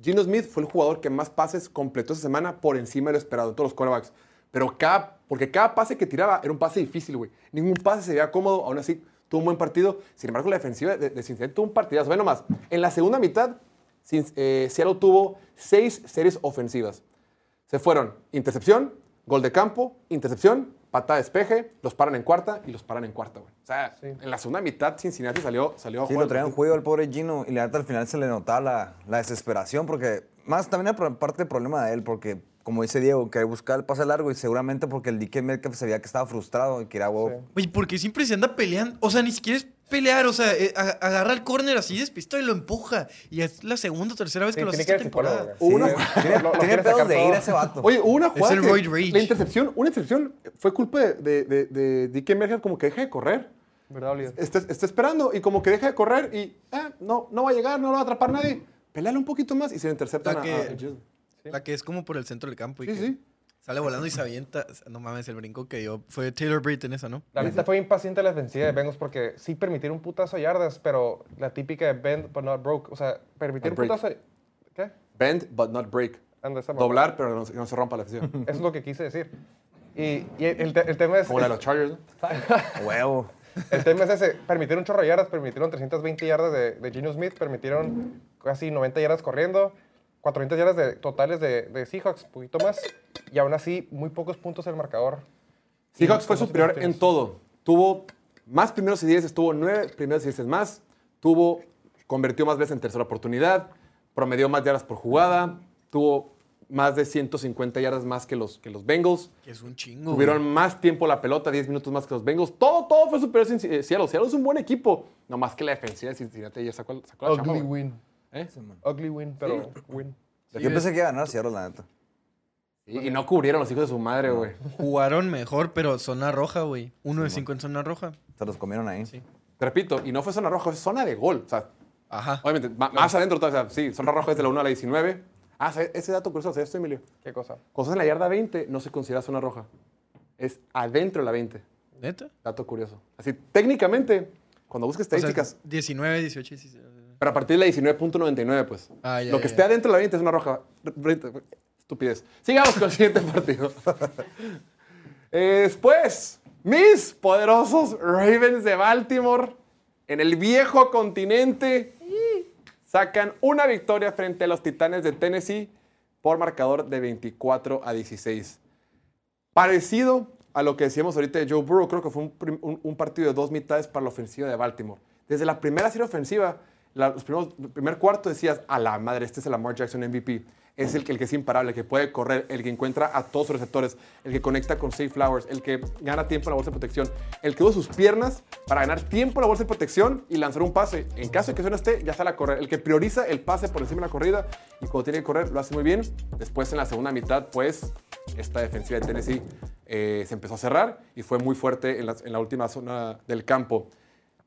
Gino Smith fue el jugador que más pases completó esa semana por encima de lo esperado en todos los quarterbacks. Pero cada, porque cada pase que tiraba era un pase difícil, güey. Ningún pase se veía cómodo, aún así tuvo un buen partido. Sin embargo, la defensiva de, de Cincinnati tuvo un partidazo. Ve nomás, en la segunda mitad, eh, Seattle tuvo seis series ofensivas. Se fueron intercepción, gol de campo, intercepción, patada de despeje, los paran en cuarta y los paran en cuarta, güey. O sea, en la segunda mitad Cincinnati salió, salió a Sí, jugar lo traían el partido. juego al pobre Gino y la neta al final se le notaba la, la desesperación porque más también era parte del problema de él porque como dice Diego, que buscaba el pase largo y seguramente porque el DK Metcalf se veía que estaba frustrado y quería huevo. Oye, porque siempre se anda peleando. O sea, ni siquiera es pelear. O sea, eh, agarra el córner así despistado y lo empuja. Y es la segunda o tercera vez Sí, que lo hace que esta temporada. güey. Una- Sí, Tiene, lo- lo tiene pedos de todo. ir a ese vato. Oye, una jugada el que roid rage. La intercepción, una intercepción fue culpa de, de, de, de DK Metcalf como que deja de correr. ¿Verdad, Oliver? Está, está esperando y como que deja de correr y ah, no, no va a llegar, no lo va a atrapar nadie. Peleale un poquito más y se le interceptan La a- que-. La es como por el centro del campo. Y Sí, que sí. Sale volando y se avienta. No mames, el brinco que dio. Fue Taylor Britt en esa, ¿no? La neta fue impaciente la defensiva de Bengals porque sí permitieron un putazo de yardas, pero la típica de bend but not broke. O sea, permitir un putazo de... ¿Qué? Bend but not break. Doblar, pero no, se- no se rompa la decisión. Eso es lo que quise decir. Y, y el, te- el tema es... Como la de los Chargers. ¿no? Huevo. El tema es ese. Permitieron chorro de yardas, permitieron 320 yardas de, de Geno Smith, permitieron casi 90 yardas corriendo, 400 yardas de, totales de, de Seahawks, poquito más. Y aún así, muy pocos puntos en el marcador. Seahawks fue superior en todo. Tuvo más primeros y dieces, tuvo nueve primeros y dieces más. Tuvo, convirtió más veces en tercera oportunidad. Promedió más yardas por jugada. Tuvo más de 150 yardas más que los, que los Bengals. Que es un chingo. güey. Tuvieron más tiempo la pelota, 10 minutos más que los Bengals. Todo, todo fue superior a Cinci- eh, Seattle. Seattle es un buen equipo. No más que la defensiva de Cincinnati ya sacó, sacó la chamba, Ugly win. ¿Eh? Ugly win, pero win. Yo pensé que iba a ganar Seattle, la neta. Y, y no cubrieron los hijos de su madre, güey. Jugaron mejor, pero zona roja, güey. Uno de cinco en zona roja. Se los comieron ahí. Sí. Te repito, y no fue zona roja, fue zona de gol. O sea, Ajá. obviamente, más adentro, o sea, sí, zona roja es de la 1 a la 19. Ah, ese dato curioso, ¿sabes esto, Emilio? ¿Qué cosa? Cosas en la yarda 20 no se considera zona roja. Es adentro de la 20. ¿Neta? Dato curioso. Así, técnicamente, cuando busques O sea, estadísticas, 19, 18, 16. pero a partir de la 19.99, pues. Ah, ya, lo que ya, esté ya. adentro de la 20 es una roja. Estupidez. Sigamos con el siguiente partido. Después, mis poderosos Ravens de Baltimore en el viejo continente sacan una victoria frente a los Titanes de Tennessee por marcador de 24 a 16. Parecido a lo que decíamos ahorita de Joe Burrow, creo que fue un, un- partido de dos mitades para la ofensiva de Baltimore. Desde la primera serie ofensiva, los primeros, el primer cuarto decías, a la madre, este es el Lamar Jackson MVP. Es el que, el que es imparable, el que puede correr, el que encuentra a todos sus receptores, el que conecta con Safe Flowers, el que gana tiempo en la bolsa de protección, el que usa sus piernas para ganar tiempo en la bolsa de protección y lanzar un pase. En caso de que eso no esté, ya sale a correr. El que prioriza el pase por encima de la corrida y cuando tiene que correr lo hace muy bien. Después en la segunda mitad, pues, esta defensiva de Tennessee eh, se empezó a cerrar y fue muy fuerte en la, en la última zona del campo.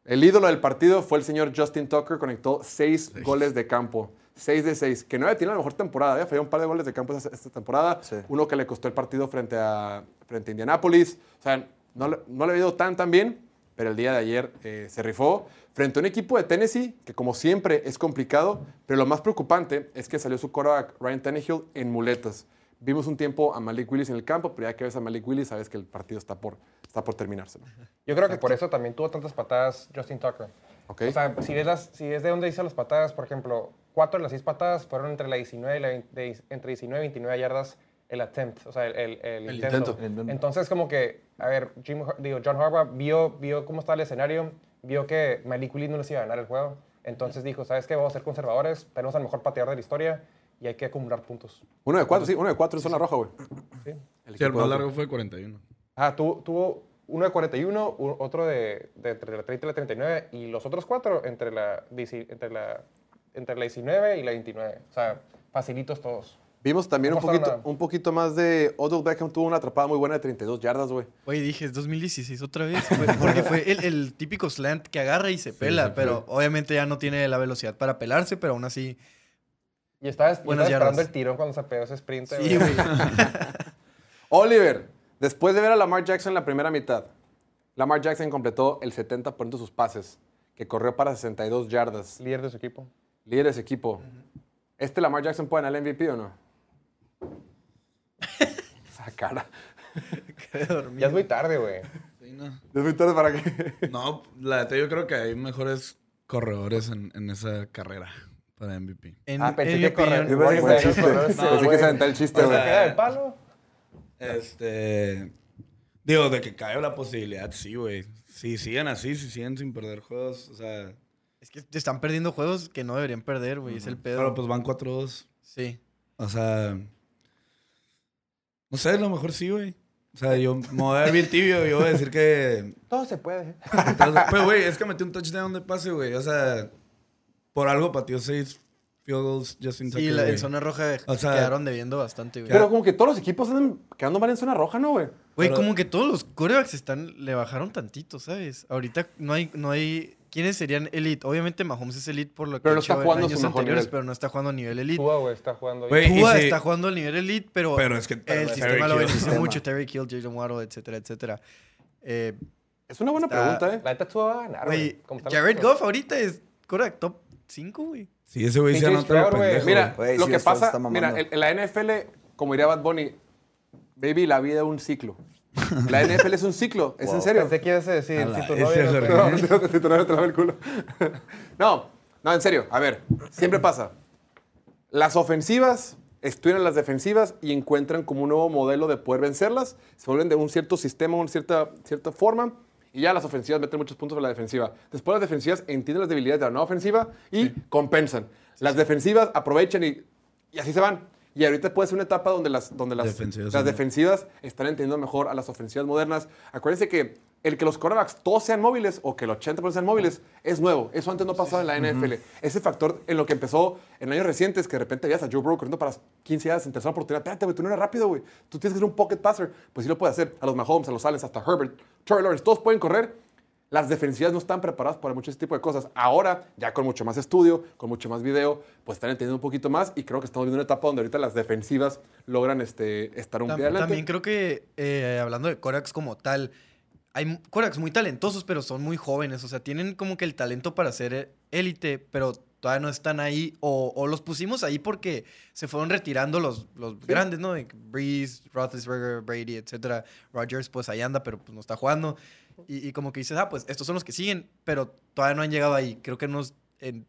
El ídolo del partido fue el señor Justin Tucker, conectó seis goles de campo. 6 de 6, que no había tenido la mejor temporada, había fallado un par de goles de campo esta, temporada. Sí. Uno que le costó el partido frente a, frente a Indianapolis. O sea, no, le- no le había ido tan, tan bien, pero el día de ayer eh, se rifó frente a un equipo de Tennessee que, como siempre, es complicado. Pero lo más preocupante es que salió su quarterback Ryan Tannehill en muletas. Vimos un tiempo a Malik Willis en el campo, pero ya que ves a Malik Willis, sabes que el partido está por, está por terminarse. ¿no? Yo creo que por eso también tuvo tantas patadas Justin Tucker. Ok. O sea, si ves, las, si ves de dónde hizo las patadas, por ejemplo, cuatro de las seis patadas fueron entre, la 19 y la 20 de- entre 19 y 29 yardas el attempt, o sea, el, el- el El intento. intento. Entonces, como que, a ver, Jim, digo, John Harbaugh vio, vio cómo estaba el escenario, vio que Malik Willis no les iba a ganar el juego. Entonces dijo, ¿sabes qué? Vamos a ser conservadores, tenemos al mejor pateador de la historia y hay que acumular puntos. Uno de cuatro, sí, uno de cuatro en zona roja, güey. ¿sí? El Sí, el más largo fue 41. Ah, tuvo, tuvo uno de 41, u- otro de, de entre la 30 y la 39 y los otros cuatro entre la, 10 entre la, entre la 19 y la 29. O sea, facilitos todos. Vimos también un No poquito, nada. un poquito más de Odell Beckham. Tuvo una atrapada muy buena de 32 yardas, güey. Oye, dije, es 2016 otra vez. Fue- porque fue el, el típico slant que agarra y se pela, sí, pero obviamente ya no tiene la velocidad para pelarse, pero aún así. Y estaba, y estaba esperando yardas. el tirón cuando se pegó ese sprint. Sí, güey. Oliver, después de ver a Lamar Jackson en la primera mitad, Lamar Jackson completó el 70% de sus pases, que corrió para 62 yardas. Líder de su equipo. Líder de ese equipo. ¿Este Lamar Jackson puede ganar el MVP o no? Esa cara. Ya es muy tarde, güey. Sí, no. Es muy tarde para que... No, la neta, yo creo que hay mejores corredores en, en esa carrera para MVP. En, Ah, pensé en que correr- opinión, Yo pensé que chiste. güey. se el chiste, ¿Se güey. queda el palo? Este. Digo, de que caiga la posibilidad, sí, güey. Si siguen así, si siguen sin perder juegos, o sea. es que te están perdiendo juegos que no deberían perder, güey. Es el pedo. Pero pues van 4-2. Sí. O sea. No sé, a lo mejor sí, güey. O sea, yo me voy a ver bien tibio. Yo voy a decir que. Todo se puede. Pero, güey, es que metí un touchdown de pase, güey. O sea, por algo pateó seis field goals Justin Sí, Tucker, la, en zona roja O sea, quedaron debiendo bastante, güey. Pero como que todos los equipos andan quedando mal en zona roja, ¿no, güey? Güey, como que todos los corebacks están, le bajaron tantito, ¿sabes? Ahorita no hay, no hay. ¿Quiénes serían elite? Obviamente Mahomes es elite por lo que Pero no ha hecho está jugando en años anteriores, nivel. pero no está jugando a nivel elite. Tua, güey, está jugando. Güey, y Tua si- está jugando al nivel elite, pero, Pero es que el sistema lo beneficia mucho. Terry Kill, Jalen Waddle, etcétera, etcétera. Eh, Es una buena Está- pregunta, ¿eh? La neta Tua va a ganar, güey. Jared Goff ahorita es coreback top 5, güey. Sí, ese güey se anota lo pendejo. Mira, lo que pasa, mira, en, la NFL, como diría Bad Bunny, baby, la vida es un ciclo. La NFL es un ciclo, ¿es en serio? Pensé que ibas a decir, si tu si novio te lava el culo. No, no, en serio. A ver, siempre pasa. Las ofensivas estudian las defensivas y encuentran como un nuevo modelo de poder vencerlas. Se vuelven de un cierto sistema, una cierta, cierta forma. Y ya las ofensivas meten muchos puntos sobre la defensiva. Después las defensivas entienden las debilidades de la nueva ofensiva y compensan. Las defensivas aprovechan y, y así se van. Y ahorita puede ser una etapa donde las, donde las, Defensivas, las sí. defensivas están entendiendo mejor a las ofensivas modernas. Acuérdense que el que los quarterbacks todos sean móviles o que el 80% sean móviles es nuevo. Eso antes no pasaba en la NFL. Ese factor en lo que empezó en años recientes, que de repente veías a Joe Burrow corriendo para 15 yardas en tercera oportunidad. Espérate, güey, tú no eres rápido, güey. Tú tienes que ser un pocket passer. Pues sí lo puede hacer. A los Mahomes, a los Allen, hasta Herbert, Trevor Lawrence, todos pueden correr. Las defensivas no están preparadas para mucho ese tipo de cosas. Ahora, ya con mucho más estudio, con mucho más video, pues están entendiendo un poquito más y creo que estamos viendo una etapa donde ahorita las defensivas logran este, estar un Tam- pie adelante. También creo que, eh, hablando de corebacks como tal, hay corebacks muy talentosos, pero son muy jóvenes. O sea, tienen como que el talento para ser eh, élite, pero todavía no están ahí. O, o los pusimos ahí porque se fueron retirando los, los grandes, ¿no? De Breeze, Roethlisberger, Brady, etcétera. Rodgers, pues ahí anda, pero pues no está jugando. Y, y como que dices, ah, pues estos son los que siguen, pero todavía no han llegado ahí. Creo que unos... en-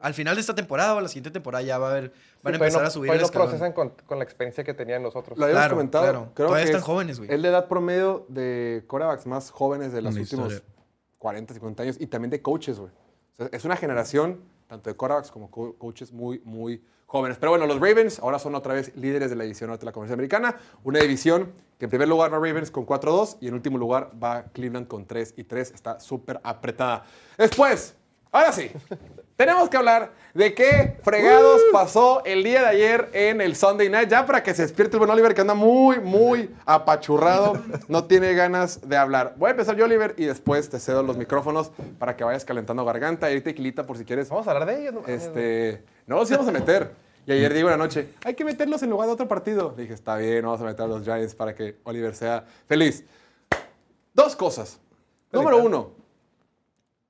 al final de esta temporada o la siguiente temporada ya va a haber... Van a Sí, pues empezar no- a subir pues el no procesan con, con la experiencia que tenían los otros. Lo habíamos Claro, comentado. claro. Creo Todavía que están es- jóvenes, güey. Es la edad promedio de quarterbacks más jóvenes de los últimos historia. 40, 50 años y también de coaches, güey. O sea, es una generación, tanto de quarterbacks como co- coaches muy, muy jóvenes. Pero bueno, los Ravens ahora son otra vez líderes de la división norte de la Conferencia Americana. Una división que en primer lugar va Ravens con 4-2 y en último lugar va Cleveland con 3 y 3. Está súper apretada. Después, ahora sí, tenemos que hablar de qué fregados pasó el día de ayer en el Sunday Night. Ya para que se despierte el buen Oliver, que anda muy, muy apachurrado. No tiene ganas de hablar. Voy a empezar yo, Oliver, y después te cedo los micrófonos para que vayas calentando garganta y tequilita por si quieres. Vamos a hablar de ellos. no. Este, no los íbamos a meter. Y ayer digo en la noche, hay que meterlos en lugar de otro partido. Le dije, está bien, vamos a meter a los Giants para que Oliver sea feliz. Dos cosas. Número uno,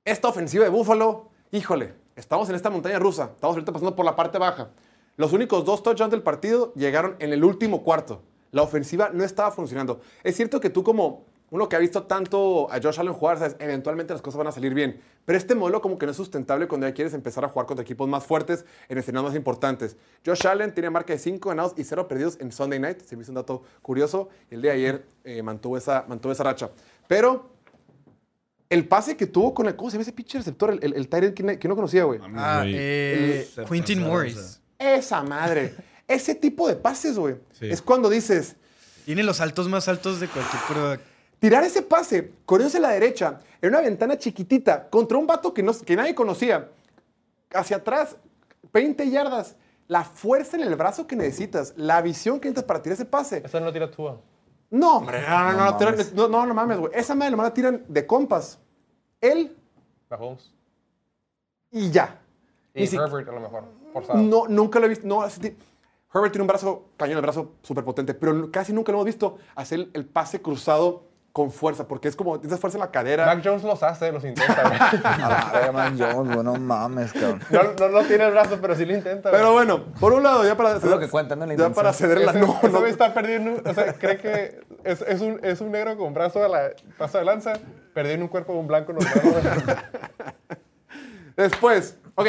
esta ofensiva de Buffalo, híjole, estamos en esta montaña rusa. Estamos ahorita pasando por la parte baja. Los únicos dos touchdowns del partido llegaron en el último cuarto. La ofensiva no estaba funcionando. Es cierto que tú como uno que ha visto tanto a Josh Allen jugar, sabes, eventualmente las cosas van a salir bien. Pero este modelo como que no es sustentable cuando ya quieres empezar a jugar contra equipos más fuertes en escenarios más importantes. Josh Allen tiene marca de 5 ganados y 0 perdidos en Sunday Night. Se me hizo un dato curioso. El de ayer eh, mantuvo, esa, mantuvo esa racha. Pero el pase que tuvo con el... ¿Cómo se llama ese pinche receptor? El, el, end que, no conocía, güey. Ah, eh, Quentin Morris. Esa madre. Ese tipo de pases, güey. Sí. Es cuando dices, Tiene los altos más altos de cualquier quarterback. tirar ese pase, corriéndose a la derecha, en una ventana chiquitita, contra un vato que, no, que nadie conocía, hacia atrás, 20 yardas, la fuerza en el brazo que necesitas, la visión que necesitas para tirar ese pase. Eso no tira tú. No, hombre, no, no, no, No no, mames. no, no, no mames, güey. Esa madre la tiran de compas. Él Mahomes. y ya. Y si- Herbert a lo mejor. Forzado. No, nunca lo he visto. No, Herbert tiene un brazo, cañón, el brazo súper potente, pero casi nunca lo hemos visto hacer el, pase cruzado con fuerza, porque es como, tienes fuerza en la cadera. Mac Jones los hace, los intenta. A verga, man, Jones, güey, no mames, cabrón. no, no, no tiene el brazo, pero sí lo intenta. güey. Pero bueno, por un lado, ya para lo que cuentan, ¿no? La ya para ceder la no, no. está perdiendo. O sea, cree que es, es un, es un negro con brazo de la paso de lanza, perdiendo un cuerpo de un blanco normal. Después, ok,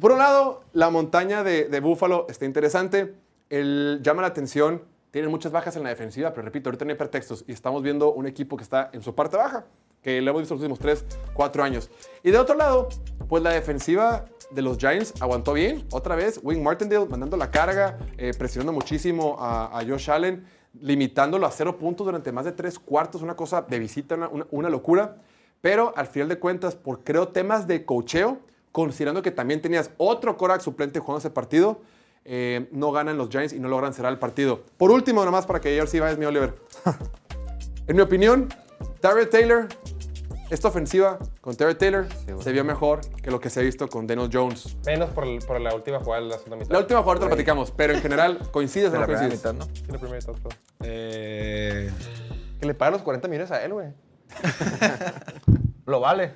por un lado, la montaña de, de Búfalo está interesante. El, llama la atención. Tienen muchas bajas en la defensiva, pero repito, ahorita no hay pretextos. Y estamos viendo un equipo que está en su parte baja, que lo hemos visto los últimos 3, 4 años. Y de otro lado, pues la defensiva de los Giants aguantó bien. Otra vez, Wing Martindale mandando la carga, eh, presionando muchísimo a, a Josh Allen, limitándolo a cero puntos durante más de tres cuartos. Una cosa de visita, una- una- una locura. Pero al final de cuentas, por creo temas de cocheo, considerando que también tenías otro Korak suplente jugando ese partido, eh, no ganan los Giants y no logran cerrar el partido. Por último, nada más para que yo sí vayas, mi Oliver. en mi opinión, Tyrell Taylor, esta ofensiva con Tyrell Taylor se vio mejor que lo que se ha visto con Daniel Jones. Menos por, el- por la última jugada de la segunda mitad. La última jugada la platicamos, pero en general, ¿coincides o no la primera coincides? mitad, ¿no? Sí, la primera mitad, Eh, Que le pagan los 40 millones a él, güey. Lo vale.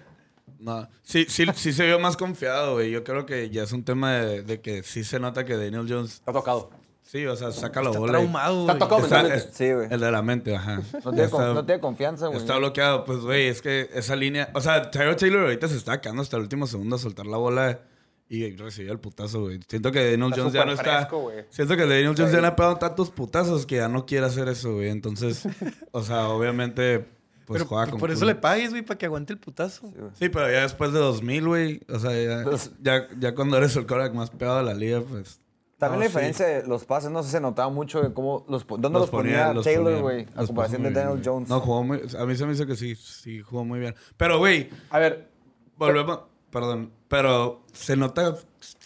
no. Sí, sí, sí se vio más confiado, güey. Yo creo que ya es un tema de, de que sí se nota que Daniel Jones, Está tocado. Sí, o sea, saca bola. y- traumado, Está güey. tocado Está- mentalmente. Sí, güey. El de la mente, ajá. No tiene, Está- con- no tiene confianza, güey. Está bloqueado, pues, güey, es que esa línea. O sea, Tyrell Taylor ahorita se está quedando hasta el último segundo a soltar la bola y recibió el putazo, güey. Siento que Daniel Está Jones ya no súper está. fresco, güey. siento que Daniel Jones ya le ha pegado tantos putazos que ya no quiere hacer eso, güey. Entonces, o sea, obviamente, pues Pero juega con. por eso culo. le pagues, güey, para que aguante el putazo. Sí, pero ya después de 2000, güey. O sea, ya, ya, ya cuando eres el quarterback más pegado de la liga, pues. También no, la sí. diferencia de los pases, no sé, se notaba mucho de cómo los, dónde los, ponía, Taylor, güey, a comparación de Daniel bien. Jones. No, jugó muy. A mí se me hizo que sí, sí, jugó muy bien. Pero, güey, A ver, volvemos. Perdón, pero se nota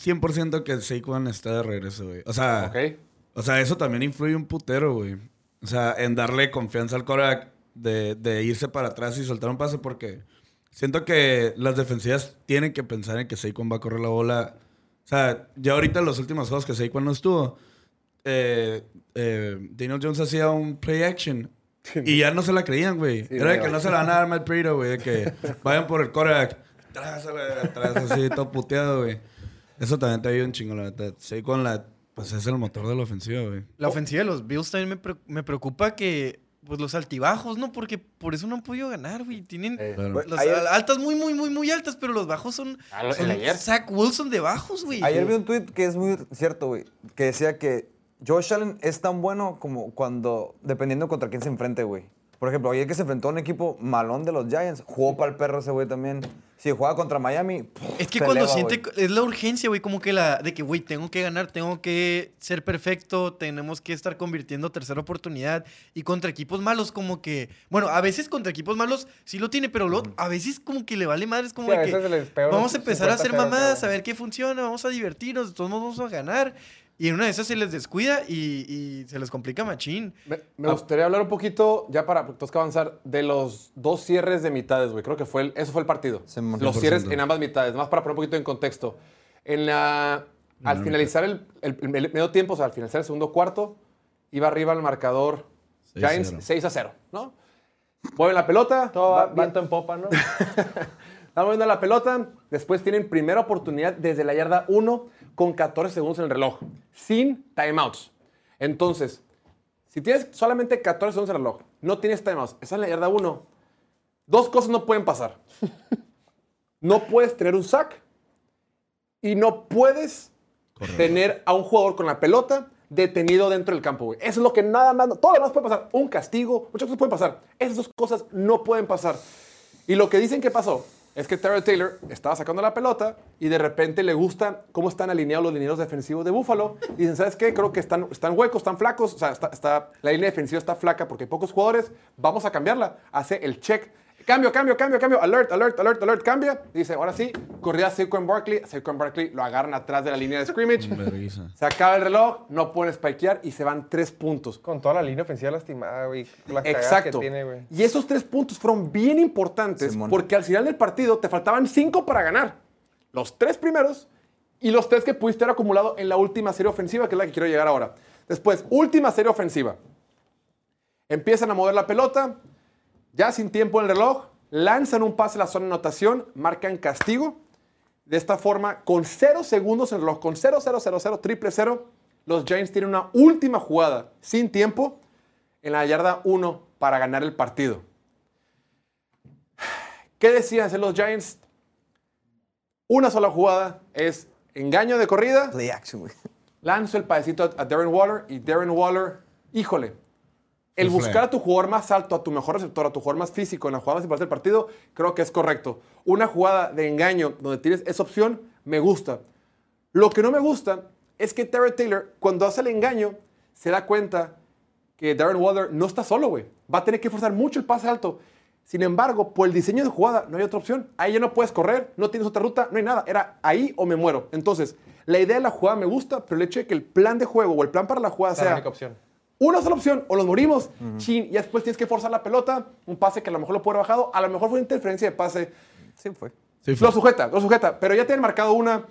100% que Saquon está de regreso, güey. O sea, ok. o sea, eso también influye un putero, güey. O sea, en darle confianza al de, de irse para atrás y soltar un pase porque siento que las defensivas tienen que pensar en que Saquon va a correr la bola. O sea, ya ahorita en los últimos juegos que Saquon no estuvo, eh, eh, Daniel Jones hacía un play action y ya no se la creían, güey. Era de que no se la van a dar mal Prito, güey. De que vayan por el quarterback. Atrás, atrás, así, todo puteado, güey. Eso también te ayuda un chingo, la verdad. Saquon, la, pues es el motor de la ofensiva, güey. La ofensiva de los Bills también me, pre- me preocupa que, pues, los altibajos, ¿no? Porque por eso no han podido ganar, güey. Tienen las Ayer- altas muy, muy, muy, muy altas, pero los bajos son, Ah, lo- son ayer. Zach Wilson de bajos, güey. Ayer vi un tweet que es muy cierto, güey, que decía que Josh Allen es tan bueno como cuando, dependiendo contra quién se enfrente, güey. Por ejemplo, ayer que se enfrentó a un equipo malón de los Giants, jugó para el perro ese güey también. Si juega contra Miami, pff, Es que se cuando eleva, siente, güey. es la urgencia, güey, como que la, de que, güey, tengo que ganar, tengo que ser perfecto, tenemos que estar convirtiendo tercera oportunidad. Y contra equipos malos, como que, bueno, a veces contra equipos malos sí lo tiene, pero luego, a veces como que le vale madres, como Sí, a de que vamos a empezar a hacer 50-0, mamadas, a ver qué funciona, vamos a divertirnos, de todos modos vamos a ganar. Y en una de esas se les descuida y, y se les complica machín. Me, me gustaría hablar un poquito, ya para que avanzar, de los dos cierres de mitades, güey. Creo que fue el, eso fue el partido. Los cierres 100%. en ambas mitades, más para poner un poquito en contexto. En la, al finalizar el, el- el medio tiempo, o sea, al finalizar el segundo cuarto, iba arriba el marcador 6 a Giants 0. 6 a 0, ¿no? Mueven la pelota. Todo va- viento en popa, ¿no? Están moviendo la pelota. Después tienen primera oportunidad desde la yarda 1 con 14 segundos en el reloj. Sin timeouts. Entonces, si tienes solamente 14 segundos en el reloj, no tienes timeouts, estás en la yarda 1, dos cosas no pueden pasar. No puedes tener un sack y no puedes tener a un jugador con la pelota detenido dentro del campo, güey. Eso es lo que nada más, todo lo demás puede pasar. Un castigo, muchas cosas pueden pasar. Esas dos cosas no pueden pasar. Y lo que dicen que pasó es que Terry Taylor estaba sacando la pelota y de repente le gusta cómo están alineados los linieros defensivos de Buffalo. Y dicen, ¿sabes qué? Creo que están, están huecos, están flacos. O sea, está- la línea defensiva está flaca porque hay pocos jugadores. Vamos a cambiarla. Hace el check. Cambio, cambio, cambio, cambio. Alert, alert, alert, alert. Cambia. Dice, ahora sí, corría a Saquon Barkley. Saquon Barkley lo agarran atrás de la línea de scrimmage. Se acaba el reloj, no pueden spikear y se van tres puntos. Con toda la línea ofensiva lastimada, güey. Exacto. que tiene, güey. y esos tres puntos fueron bien importantes Simón. porque al final del partido te faltaban cinco para ganar. Los tres primeros y los tres que pudiste haber acumulado en la última serie ofensiva, que es la que quiero llegar ahora. Después, última serie ofensiva. Empiezan a mover la pelota, ya sin tiempo en el reloj, lanzan un pase a la zona de anotación, marcan castigo. De esta forma, con cero segundos en el reloj, con 0, 0, 0, 0, triple 0, los Giants tienen una última jugada sin tiempo en la yarda 1 para ganar el partido. ¿Qué decían hacer los Giants? Una sola jugada es engaño de corrida, Play action, lanzo el pasecito a, a Darren Waller y Darren Waller, híjole, el buscar a tu jugador más alto, a tu mejor receptor, a tu jugador más físico en la jugada más importante del partido, creo que es correcto. Una jugada de engaño donde tienes esa opción, me gusta. Lo que no me gusta es que Terry Taylor, cuando hace el engaño, se da cuenta que Darren Waller no está solo, güey. Va a tener que forzar mucho el pase alto. Sin embargo, por el diseño de jugada, no hay otra opción. Ahí ya no puedes correr, no tienes otra ruta, no hay nada. Era ahí o me muero. Entonces, la idea de la jugada me gusta, pero el hecho de que el plan de juego o el plan para la jugada la sea única opción. Una sola opción, o los morimos, chin, y después tienes que forzar la pelota, un pase que a lo mejor lo puede haber bajado, a lo mejor fue una interferencia de pase, Sí, fue. Sí, fue. lo sujeta, lo sujeta, pero ya tienen marcado una,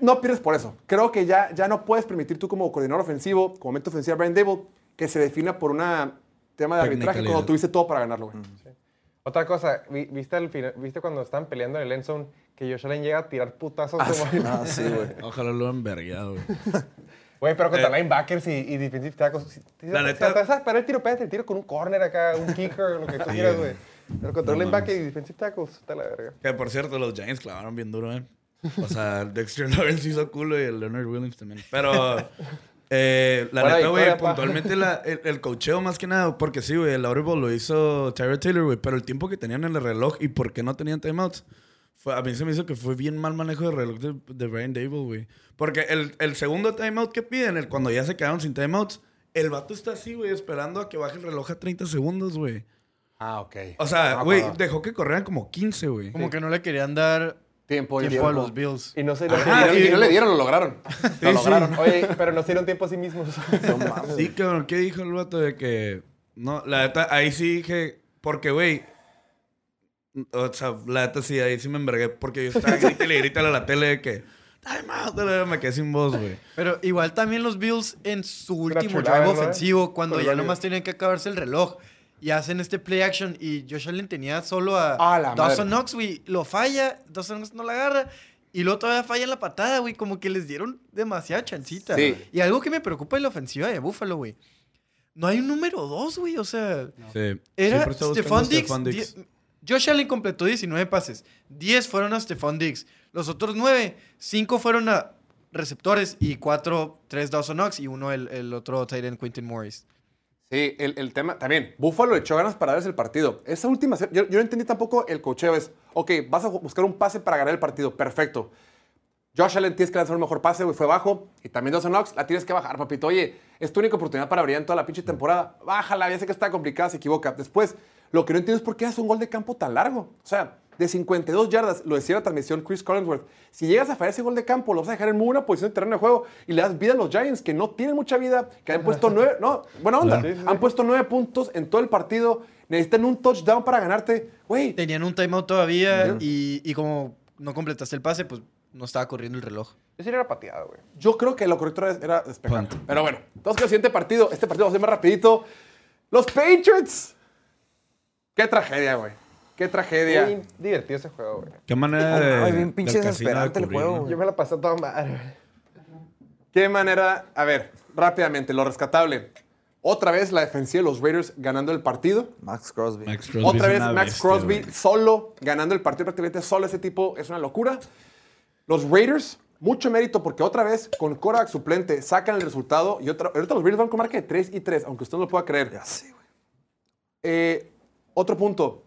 no pierdes por eso. Creo que ya, ya no puedes permitir tú como coordinador ofensivo, como mente ofensiva Brian Dable, que se defina por un tema de arbitraje cuando tuviste todo para ganarlo, güey. Otra cosa, vi- ¿viste, final- ¿viste cuando estaban peleando en el end zone que Josh Allen llega a tirar putazos como... Ah, sí, güey. Ojalá lo han vergueado, güey. Güey, pero contra Eh, linebackers y, y defensive tackles. Si, si, La si neta- alcanzas a esperar el tiro, pégate el tiro con un corner acá, un kicker, lo que tú quieras, güey. Pero contra No linebacker mames. y defensive tackles, está la verga. Que por cierto, los Giants clavaron bien duro, ¿eh? O sea, Dexter Lawrence hizo culo y el Leonard Williams también. Pero, eh, la neta, güey, puntualmente la- el, el cocheo más que nada, porque sí, güey, el Audible lo hizo Tyra Taylor, güey, pero el tiempo que tenían en el reloj y por qué no tenían timeouts, fue, a mí se me hizo que fue bien mal manejo de reloj de, de Brian Dable, güey. Porque el, el segundo timeout que piden, el, cuando ya se quedaron sin timeouts, el vato está así, güey, esperando a que baje el reloj a 30 segundos, güey. Ah, ok. O sea, güey, dejó que corrieran como 15, güey. Como que no le querían dar Tiempo, tiempo a los Bills. Y no se, Ajá, y, no le dieron, lo lograron. lo sí. lograron. Oye, pero no se dieron tiempo a sí mismos. No mames. Sí, cabrón, ¿qué dijo el vato de que... No, la neta, ahí sí dije... Porque, güey... O sea, la neta sí, ahí sí me envergué. Porque yo estaba grítale y grítale a la tele de que... Time out, dale", me quedé sin voz, güey. Pero igual también los Bills en su último chulada, drive ofensivo, cuando ya nomás tenían que acabarse el reloj y hacen este play action y Josh Allen tenía solo a A la Dawson. Knox, güey, lo falla, Dawson Knox no la agarra y luego todavía falla en la patada, güey, como que les dieron demasiada chancita. Sí. Y algo que me preocupa de la ofensiva de Buffalo, güey. No hay un número dos, güey, o sea, Sí. era Siempre está buscando Josh Allen completó 19 pases. 10 fueron a Stephon Diggs. Los otros 9, 5 fueron a receptores y 4, 3 Dawson Knox y uno el, el otro end Quentin Morris. Sí, el, el tema también. Buffalo echó ganas para darse el partido. Esa última, yo, yo no entendí tampoco el cocheo. Es, ok, vas a buscar un pase para ganar el partido. Perfecto. Josh Allen tienes que lanzar un mejor pase, güey, fue bajo. Y también Dawson Knox, la tienes que bajar, papito. Oye, es tu única oportunidad para brillar en toda la pinche temporada. Bájala, ya sé que está complicada, se equivoca. Después, lo que no entiendo es por qué hace un gol de campo tan largo. O sea, de 52 yardas, lo decía la transmisión Chris Collinsworth. Si llegas a fallar ese gol de campo, lo vas a dejar en muy buena posición de terreno de juego y le das vida a los Giants, que no tienen mucha vida, que han puesto nueve, no, buena onda, han puesto nueve puntos en todo el partido. Necesitan un touchdown para ganarte. Güey, Tenían un timeout todavía y, y como no completaste el pase, pues no estaba corriendo el reloj. Yo sí era pateado, güey. Yo creo que lo correcto era, despejar. Pero bueno, entonces el siguiente partido. Este partido va a ser más rapidito. Los Patriots. Qué tragedia, güey. Qué tragedia. Bien divertido ese juego, güey. Qué manera de. ay, bien pinche casino de desesperante el juego, güey. Yo me la pasé toda madre, güey. Qué manera. A ver, rápidamente, lo rescatable. Otra vez la defensiva de los Raiders ganando el partido. Max Crosby. Max Crosby Otra vez Max bestia, Crosby solo ganando el partido, prácticamente solo ese tipo es una locura. Los Raiders, mucho mérito porque otra vez con Korak suplente sacan el resultado y otra, ahorita los Raiders van con marca de 3 y 3, aunque usted no lo pueda creer. Ya sé, güey. Eh, otro punto.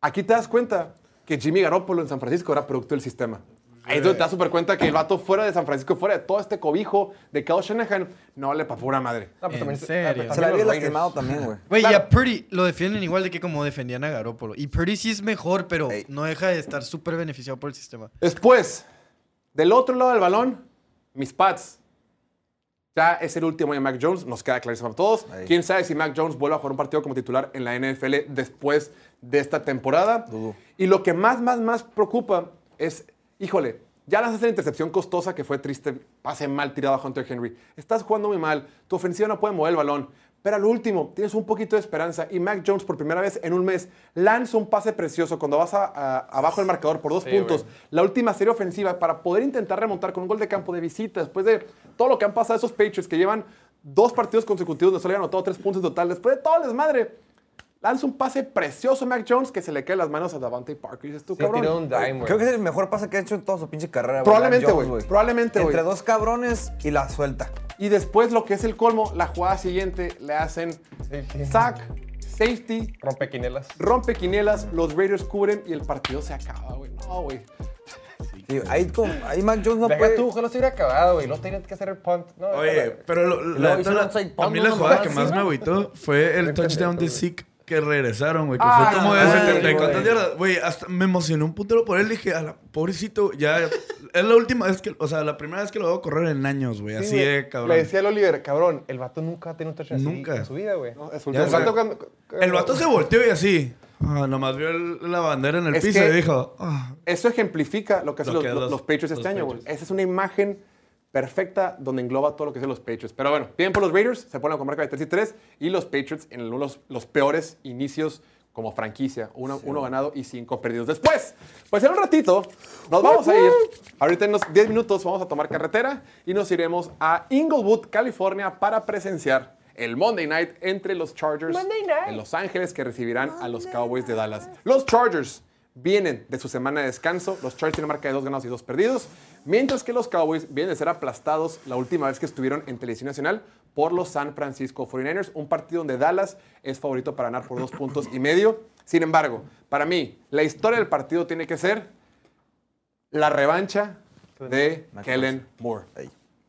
Aquí te das cuenta que Jimmy Garoppolo en San Francisco era producto del sistema. Ahí es donde te das súper cuenta que el vato fuera de San Francisco, fuera de todo este cobijo de Kyle Shanahan, no vale para pura madre. No, pues ¿En también- serio? ah, pues Se la también había los Raiders. lastimado también, güey. Güey, Claro. y a Purdy lo defienden igual de que como defendían a Garoppolo. Y Purdy sí es mejor, pero Ey. no deja de estar súper beneficiado por el sistema. Después, del otro lado del balón, mis Pats. Ya es el último de Mac Jones, nos queda clarísimo a todos. Ahí. Quién sabe si Mac Jones vuelve a jugar un partido como titular en la NFL después de esta temporada. Dudo. Y lo que más, más, más preocupa es, híjole, ya lanzaste la intercepción costosa que fue triste, pase mal tirado a Hunter Henry. Estás jugando muy mal, tu ofensiva no puede mover el balón. Pero al último, tienes un poquito de esperanza y Mac Jones por primera vez en un mes lanza un pase precioso cuando vas a- a- abajo del marcador por dos Sí, puntos. güey. La última serie ofensiva para poder intentar remontar con un gol de campo de visita después de todo lo que han pasado esos Patriots que llevan dos partidos consecutivos donde solo han anotado tres puntos en total. Después de todo el desmadre, lanza un pase precioso Mac Jones que se le cae en las manos a Davante Parker. Y dices tú, Sí, cabrón. tiró un dime, güey. Creo que es el mejor pase que ha hecho en toda su pinche carrera. Probablemente, güey. Probablemente, güey. Entre dos cabrones y la suelta. Y después lo que es el colmo, la jugada siguiente le hacen Safety. sack, safety, Rompe quinelas. rompe quinielas, los Raiders cubren y el partido se acaba, güey. No, güey. Sí, ahí, con- ahí Mac Jones no Deja puede... tú, ojalá se hubiera acabado, güey. No tenían que hacer el punt. No, Oye, pero lo- la, a mí la jugada que más me agüitó fue el touchdown de. Zeke que regresaron, güey. Que Ah, fue como de madre, 70 y güey. cuántas yardas. Güey, hasta me emocionó un putero por él. Dije, a la, pobrecito, ya. es la última vez que. O sea, la primera vez que lo veo correr en años, güey. Sí, Así de cabrón. Le decía al Oliver, cabrón, el vato nunca ha tenido un touchdown así Nunca. en su vida, güey. No, El vato cuando... El vato se volteó y así. Ah, nomás vio el- la bandera en el Es piso que- y dijo. ah. Eso ejemplifica lo que hacen Lo los, los- los- Patriots los este año, güey. Esa es una imagen perfecta donde engloba todo lo que hacen los Patriots. Pero bueno, bien por los Raiders, se ponen con marca de 3 y 3 y los Patriots en uno de los, los peores inicios como franquicia. Uno, uno ganado y cinco perdidos. Después, pues en un ratito nos vamos a ir. Ahorita en unos 10 minutos vamos a tomar carretera y nos iremos a Inglewood, California para presenciar el Monday Night entre los Chargers en Los Ángeles que recibirán a los Cowboys de Dallas. Los Chargers vienen de su semana de descanso. Los Chargers tienen marca de dos ganados y dos perdidos. Mientras que los Cowboys vienen de ser aplastados la última vez que estuvieron en televisión nacional por los San Francisco 49ers. Un partido donde Dallas es favorito para ganar por dos puntos y medio. Sin embargo, para mí, la historia del partido tiene que ser la revancha de Kellen Moore.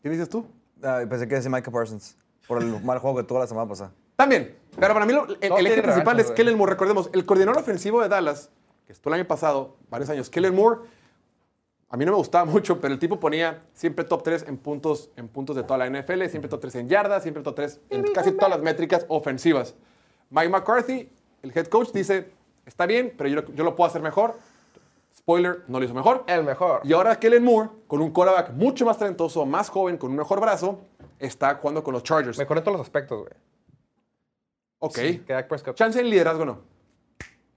¿Qué dices tú? Ah, pensé que decía Micah Parsons. Por el mal juego que tuvo la semana pasada. También. Pero para mí lo- el, el eje principal revancha, es. Kellen Moore. Recordemos, el coordinador ofensivo de Dallas, que estuvo el año pasado, varios años, Kellen Moore, a mí no me gustaba mucho, pero el tipo ponía siempre top 3 en puntos, en puntos de toda la NFL, siempre top 3 en yardas, siempre top 3 en casi todas las métricas ofensivas. Mike McCarthy, el head coach, dice, está bien, pero yo, yo lo puedo hacer mejor. Spoiler, no lo hizo mejor. El mejor. Y ahora Kellen Moore, con un quarterback mucho más talentoso, más joven, con un mejor brazo, está jugando con los Chargers. Mejor en todos los aspectos, güey. Ok. Que Dak Prescott. Chance en liderazgo no.